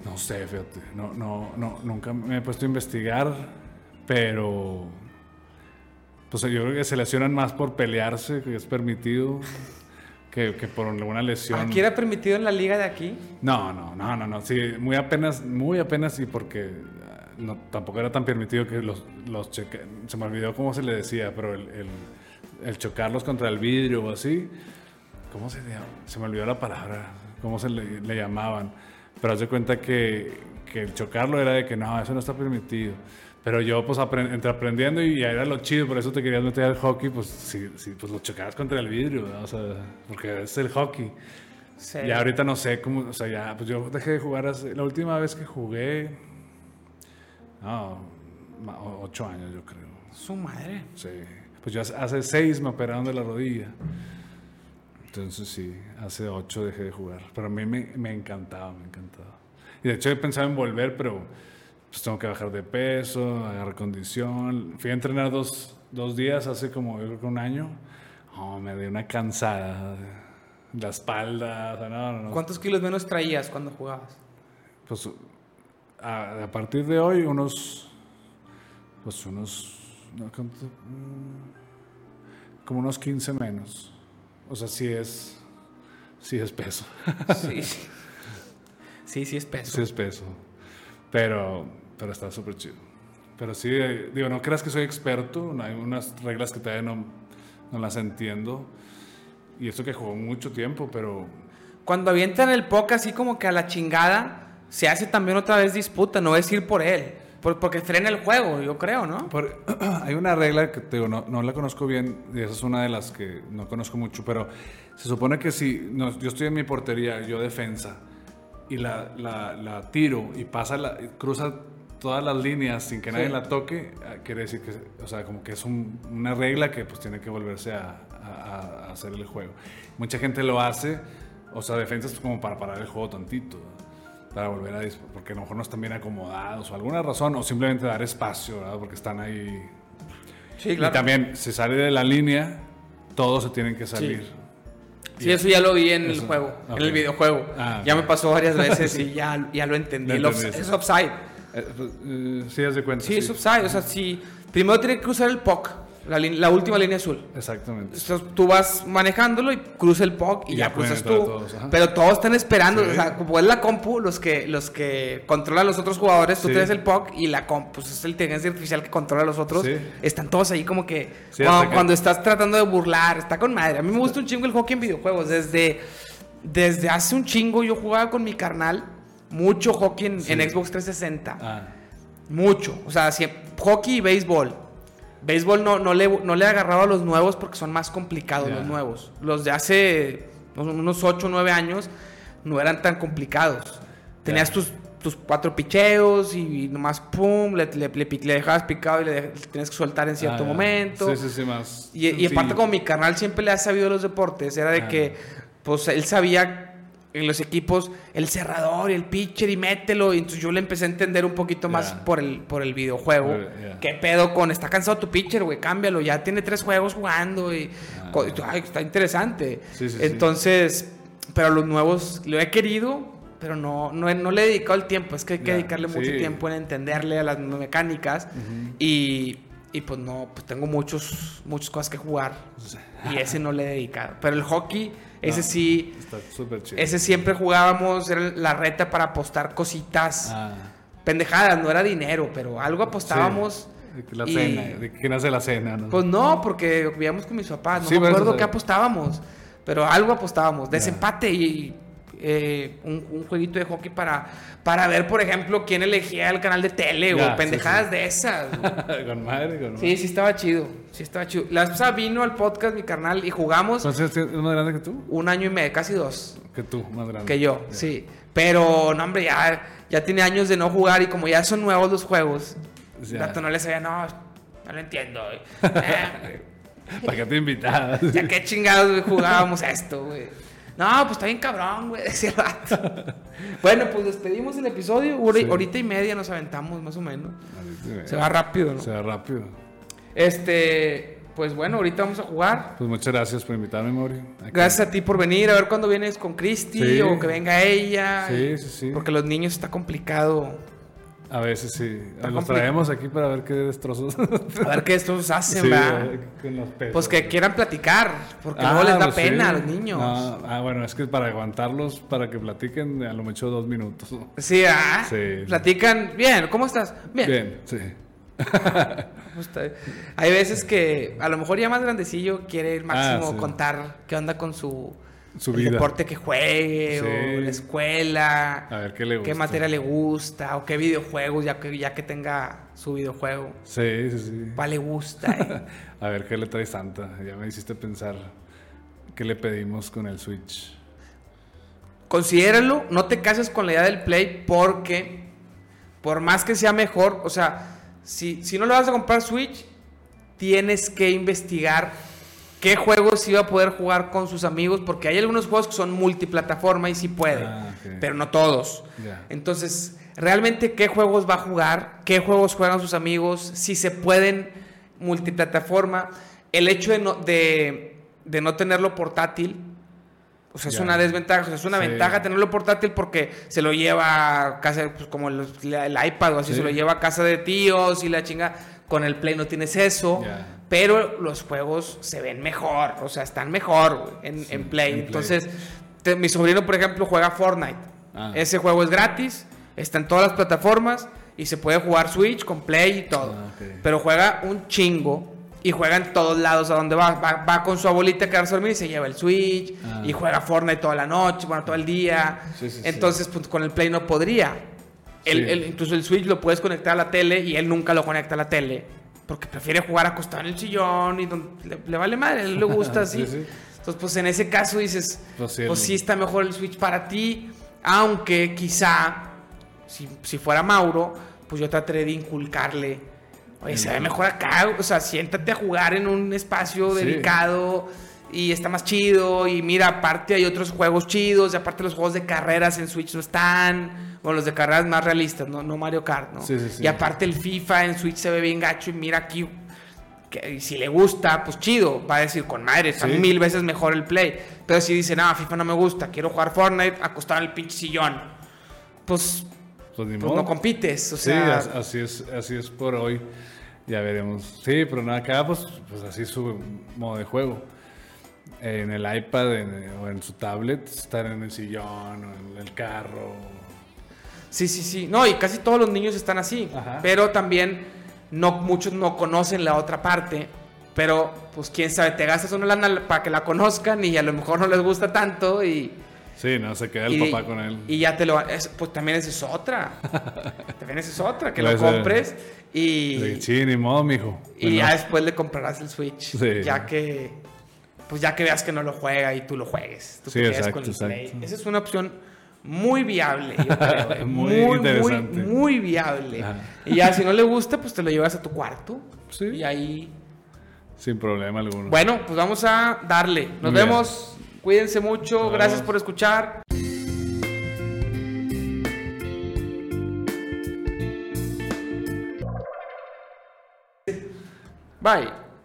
No sé, fíjate, no, no, no, nunca me he puesto a investigar, pero pues yo creo que se lesionan más por pelearse, que es permitido, que, que por alguna lesión. ¿Aquí era permitido en la liga de aquí? No, no, no, no, no. Sí, muy apenas, muy apenas y porque ah, no, tampoco era tan permitido que los, los cheque- Se me olvidó cómo se le decía, pero el, el, el chocarlos contra el vidrio o así. ¿Cómo se llama? Se me olvidó la palabra. ¿Cómo se le, le llamaban? Pero haz de cuenta que, que el chocarlo era de que no, eso no está permitido. Pero yo, pues, apren- entre aprendiendo y ya era lo chido, por eso te querías meter al hockey, pues, sí, sí, pues lo chocabas contra el vidrio, ¿verdad? o sea, porque es el hockey. Sí. Ya ahorita no sé cómo, o sea, ya, pues yo dejé de jugar hace, la última vez que jugué, no, ocho años yo creo, Su madre. sí. Pues yo hace, hace seis me operaron de la rodilla. Entonces sí, hace ocho dejé de jugar. Pero a mí me, me encantaba, me encantaba. Y de hecho he pensado en volver, pero pues tengo que bajar de peso, agarrar condición. Fui a entrenar dos, dos días hace como yo creo que un año. Oh, me dio una cansada. La espalda, o sea, no, no, no. ¿Cuántos kilos menos traías cuando jugabas? Pues a, a partir de hoy, unos. Pues unos. Mm, como unos 15 menos. O sea, sí es. Sí es peso. Sí. Sí, sí es peso. Sí es peso. Pero, pero está súper chido. Pero sí, eh, digo, no creas que soy experto. Hay unas reglas que todavía no, no las entiendo. Y esto que jugó mucho tiempo, pero Cuando avientan el puck así como que a la chingada, se hace también otra vez disputa, no es ir por él. Por- porque frena el juego, yo creo, ¿no? Por- hay una regla que te digo, no, no la conozco bien, y esa es una de las que no conozco mucho, pero se supone que si no, yo estoy en mi portería, yo defensa, y la, la- la tiro y pasa, la, cruza todas las líneas sin que nadie Sí. la toque, ah, quiere decir que, o sea, como que es un- una regla que pues tiene que volverse a, a- a hacer el juego. Mucha gente lo hace, o sea, defensas como para parar el juego tantito para volver a dis- porque a lo mejor no están bien acomodados o alguna razón o simplemente dar espacio, ¿verdad? Porque están ahí. Sí, Y también se sale de la línea, todos se tienen que salir. Sí, eso ya lo vi en el Eso, juego, ok. en el videojuego. Ah, ya me pasó varias veces y ya, ya lo entendí. Lo El entendiste. es offside. Eh, pues, eh, sí, haz de cuenta. Sí, es offside. O sea, sí. Primero tiene que cruzar el puck, la, última línea azul. Exactamente. Entonces, tú vas manejándolo y cruza el puck y, Y ya cruzas tú. todos, pero todos están esperando, Sí. o sea, como es la compu, los que, los que controlan a los otros jugadores, tú Sí. tienes el puck y la compu, pues es la inteligencia artificial que controla a los otros. Sí. Están todos ahí como que cuando, que- cuando estás tratando de burlar, está con madre. A mí me gusta un chingo el hockey en videojuegos. Desde, desde hace un chingo yo jugaba con mi carnal mucho hockey en, Xbox 360. Ah, Mucho. O sea, hockey y béisbol. Béisbol no, no, le, no le agarraba a los nuevos porque son más complicados los nuevos. Los de hace unos 8 o 9 años no eran tan complicados. Tenías tus, tus cuatro picheos y nomás pum, le, le, le dejabas picado y le, tenías que soltar en cierto ah, momento. Sí, sí, sí, más. Y, y aparte como mi carnal siempre le ha sabido los deportes, era de que pues él sabía en los equipos el cerrador y el pitcher y mételo. Y entonces yo le empecé a entender un poquito más por el, por el videojuego. ¿Qué pedo con? Está cansado tu pitcher, güey, cámbialo. Ya tiene tres juegos jugando y... Ah. ay, está interesante. Sí, sí, sí. entonces, pero los nuevos lo he querido, pero no, no, no le he dedicado el tiempo. Es que hay que dedicarle mucho tiempo en entenderle a las mecánicas. y, y pues no, pues tengo muchos, muchas cosas que jugar. Y ese no le he dedicado. Pero el hockey, ese No. sí, Está súper chido. ese siempre jugábamos, era la reta para apostar cositas, Ah, pendejadas, no era dinero, pero algo apostábamos. sí. De La y- cena, de quién hace la cena, ¿no? Pues no, porque vivíamos con mis papás, no Sí, me acuerdo qué apostábamos, pero algo apostábamos, desempate y eh, un, un jueguito de hockey para, para ver, por ejemplo, quién elegía el canal de tele sí, pendejadas sí. de esas. güey. con madre, con madre. Sí, sí estaba chido. Sí estaba chido. La pasada vino al podcast mi carnal y jugamos. ¿Es más grande que tú? un año y medio, casi dos, Que tú, más grande. que yo, sí. Pero, no, hombre, ya, ya tiene años de no jugar y como ya son nuevos los juegos, Ya. Dato no le sabía, no, no lo entiendo. güey. Eh, ¿Para qué te invitabas? ya qué chingados güey, jugábamos esto, güey. No, pues está bien cabrón, güey, decía el vato. bueno, pues despedimos el episodio. Hora, Sí. Horita y media nos aventamos, más o menos. Se va rápido, ¿no? Se va rápido. Este, pues bueno, ahorita vamos a jugar. Pues muchas gracias por invitarme. Aquí. Gracias a ti por venir, a ver cuándo vienes con Cristi Sí. o que venga ella. Sí, sí, sí. Porque los niños está complicado. A veces sí. Los complicado. traemos aquí para ver qué destrozos. A ver qué estos hacen, Sí, ¿verdad? con los pesos. Pues que quieran platicar, porque Ah, luego les da pues sí. pena a los niños. No, ah, bueno, es que para aguantarlos, para que platiquen, a lo mucho dos minutos. Sí, ¿ah? Sí. Platican. Bien, ¿cómo estás? Bien. Bien, sí. Hay veces que a lo mejor ya más grandecillo quiere el máximo Ah, sí. contar qué onda con su Su el vida. deporte que juegue, Sí. o la escuela, A ver qué le gusta. qué materia le gusta, o qué videojuegos, ya que, ya que tenga su videojuego. Sí, sí, sí. ¿Cuál le gusta? eh? A ver qué le trae Santa. Ya me hiciste pensar qué le pedimos con el Switch. Considéralo, no te cases con la idea del Play porque por más que sea mejor, o sea, si, si no le vas a comprar Switch, tienes que investigar qué juegos iba a poder jugar con sus amigos, porque hay algunos juegos que son multiplataforma y sí puede, Ah, ok. pero no todos. Entonces, realmente qué juegos va a jugar, qué juegos juegan sus amigos, si se pueden multiplataforma, el hecho de no, de, de no tenerlo portátil, o sea, es una desventaja, o sea, es una Sí. ventaja tenerlo portátil porque se lo lleva a casa, pues, como el, iPad o así, Sí. se lo lleva a casa de tíos y la chinga. Con el Play no tienes eso. Pero los juegos se ven mejor, o sea, están mejor en, Sí, en Play. en Play. Entonces, te- mi sobrino, por ejemplo, juega Fortnite. Ah. Ese juego es gratis, está en todas las plataformas y se puede jugar Switch con Play y todo. Ah. Pero juega un chingo y juega en todos lados a donde va. Va, va con su abuelita a quedarse a dormir y se lleva el Switch Ah. y juega Fortnite toda la noche, bueno, todo el día. Sí, sí, sí. Entonces, pues con el Play no podría. El- Sí. el- incluso el Switch lo puedes conectar a la tele y él nunca lo conecta a la tele. Porque prefiere jugar acostado en el sillón y donde le, le vale madre, a él le gusta así. Sí, sí. Entonces, pues en ese caso dices, Pues pues sí, está mejor el Switch para ti, aunque quizá, si, si fuera Mauro, pues yo trataré de inculcarle, oye, se ve mejor acá, o sea, siéntate a jugar en un espacio dedicado y está más chido, y mira, aparte hay otros juegos chidos, y aparte los juegos de carreras en Switch no están, bueno, los de carreras más realistas, no, no Mario Kart, ¿no? Sí, sí, sí. Y aparte el FIFA en Switch se ve bien gacho, y mira aquí que si le gusta, pues chido, va a decir con madre, está mil veces mejor el Play. Pero si dice, no, FIFA no me gusta, quiero jugar Fortnite, acostado en el pinche sillón, pues, Pues pues no compites. O Sí, sea, as- así es, así es por hoy. Ya veremos. Sí, pero nada, acá pues, pues así es su modo de juego. En el iPad en- o en su tablet, estar en el sillón o en el carro. sí, sí, sí. No, y casi todos los niños están así. Ajá. Pero también no, muchos no conocen la otra parte. Pero, pues quién sabe, te gastas una lana para que la conozcan y a lo mejor no les gusta tanto y... Sí, no, se queda el y, papá con él. Y ya te lo... es- pues también esa es otra. también esa es otra, que lo compres y... Sí, ni modo, mijo. Y ya después le comprarás el Switch. Sí. Ya que. Pues ya que veas que no lo juega y tú lo juegues. Tú Sí, exacto, con el Play. exacto. Esa es una opción muy viable, yo creo. eh. Muy muy, muy, interesante. muy viable. Ajá. Y ya si no le gusta, pues te lo llevas a tu cuarto. Sí. Y ahí. Sin problema alguno. Bueno, pues vamos a darle. Nos bien. vemos. Cuídense mucho. Nos Gracias vemos. por escuchar. Bye.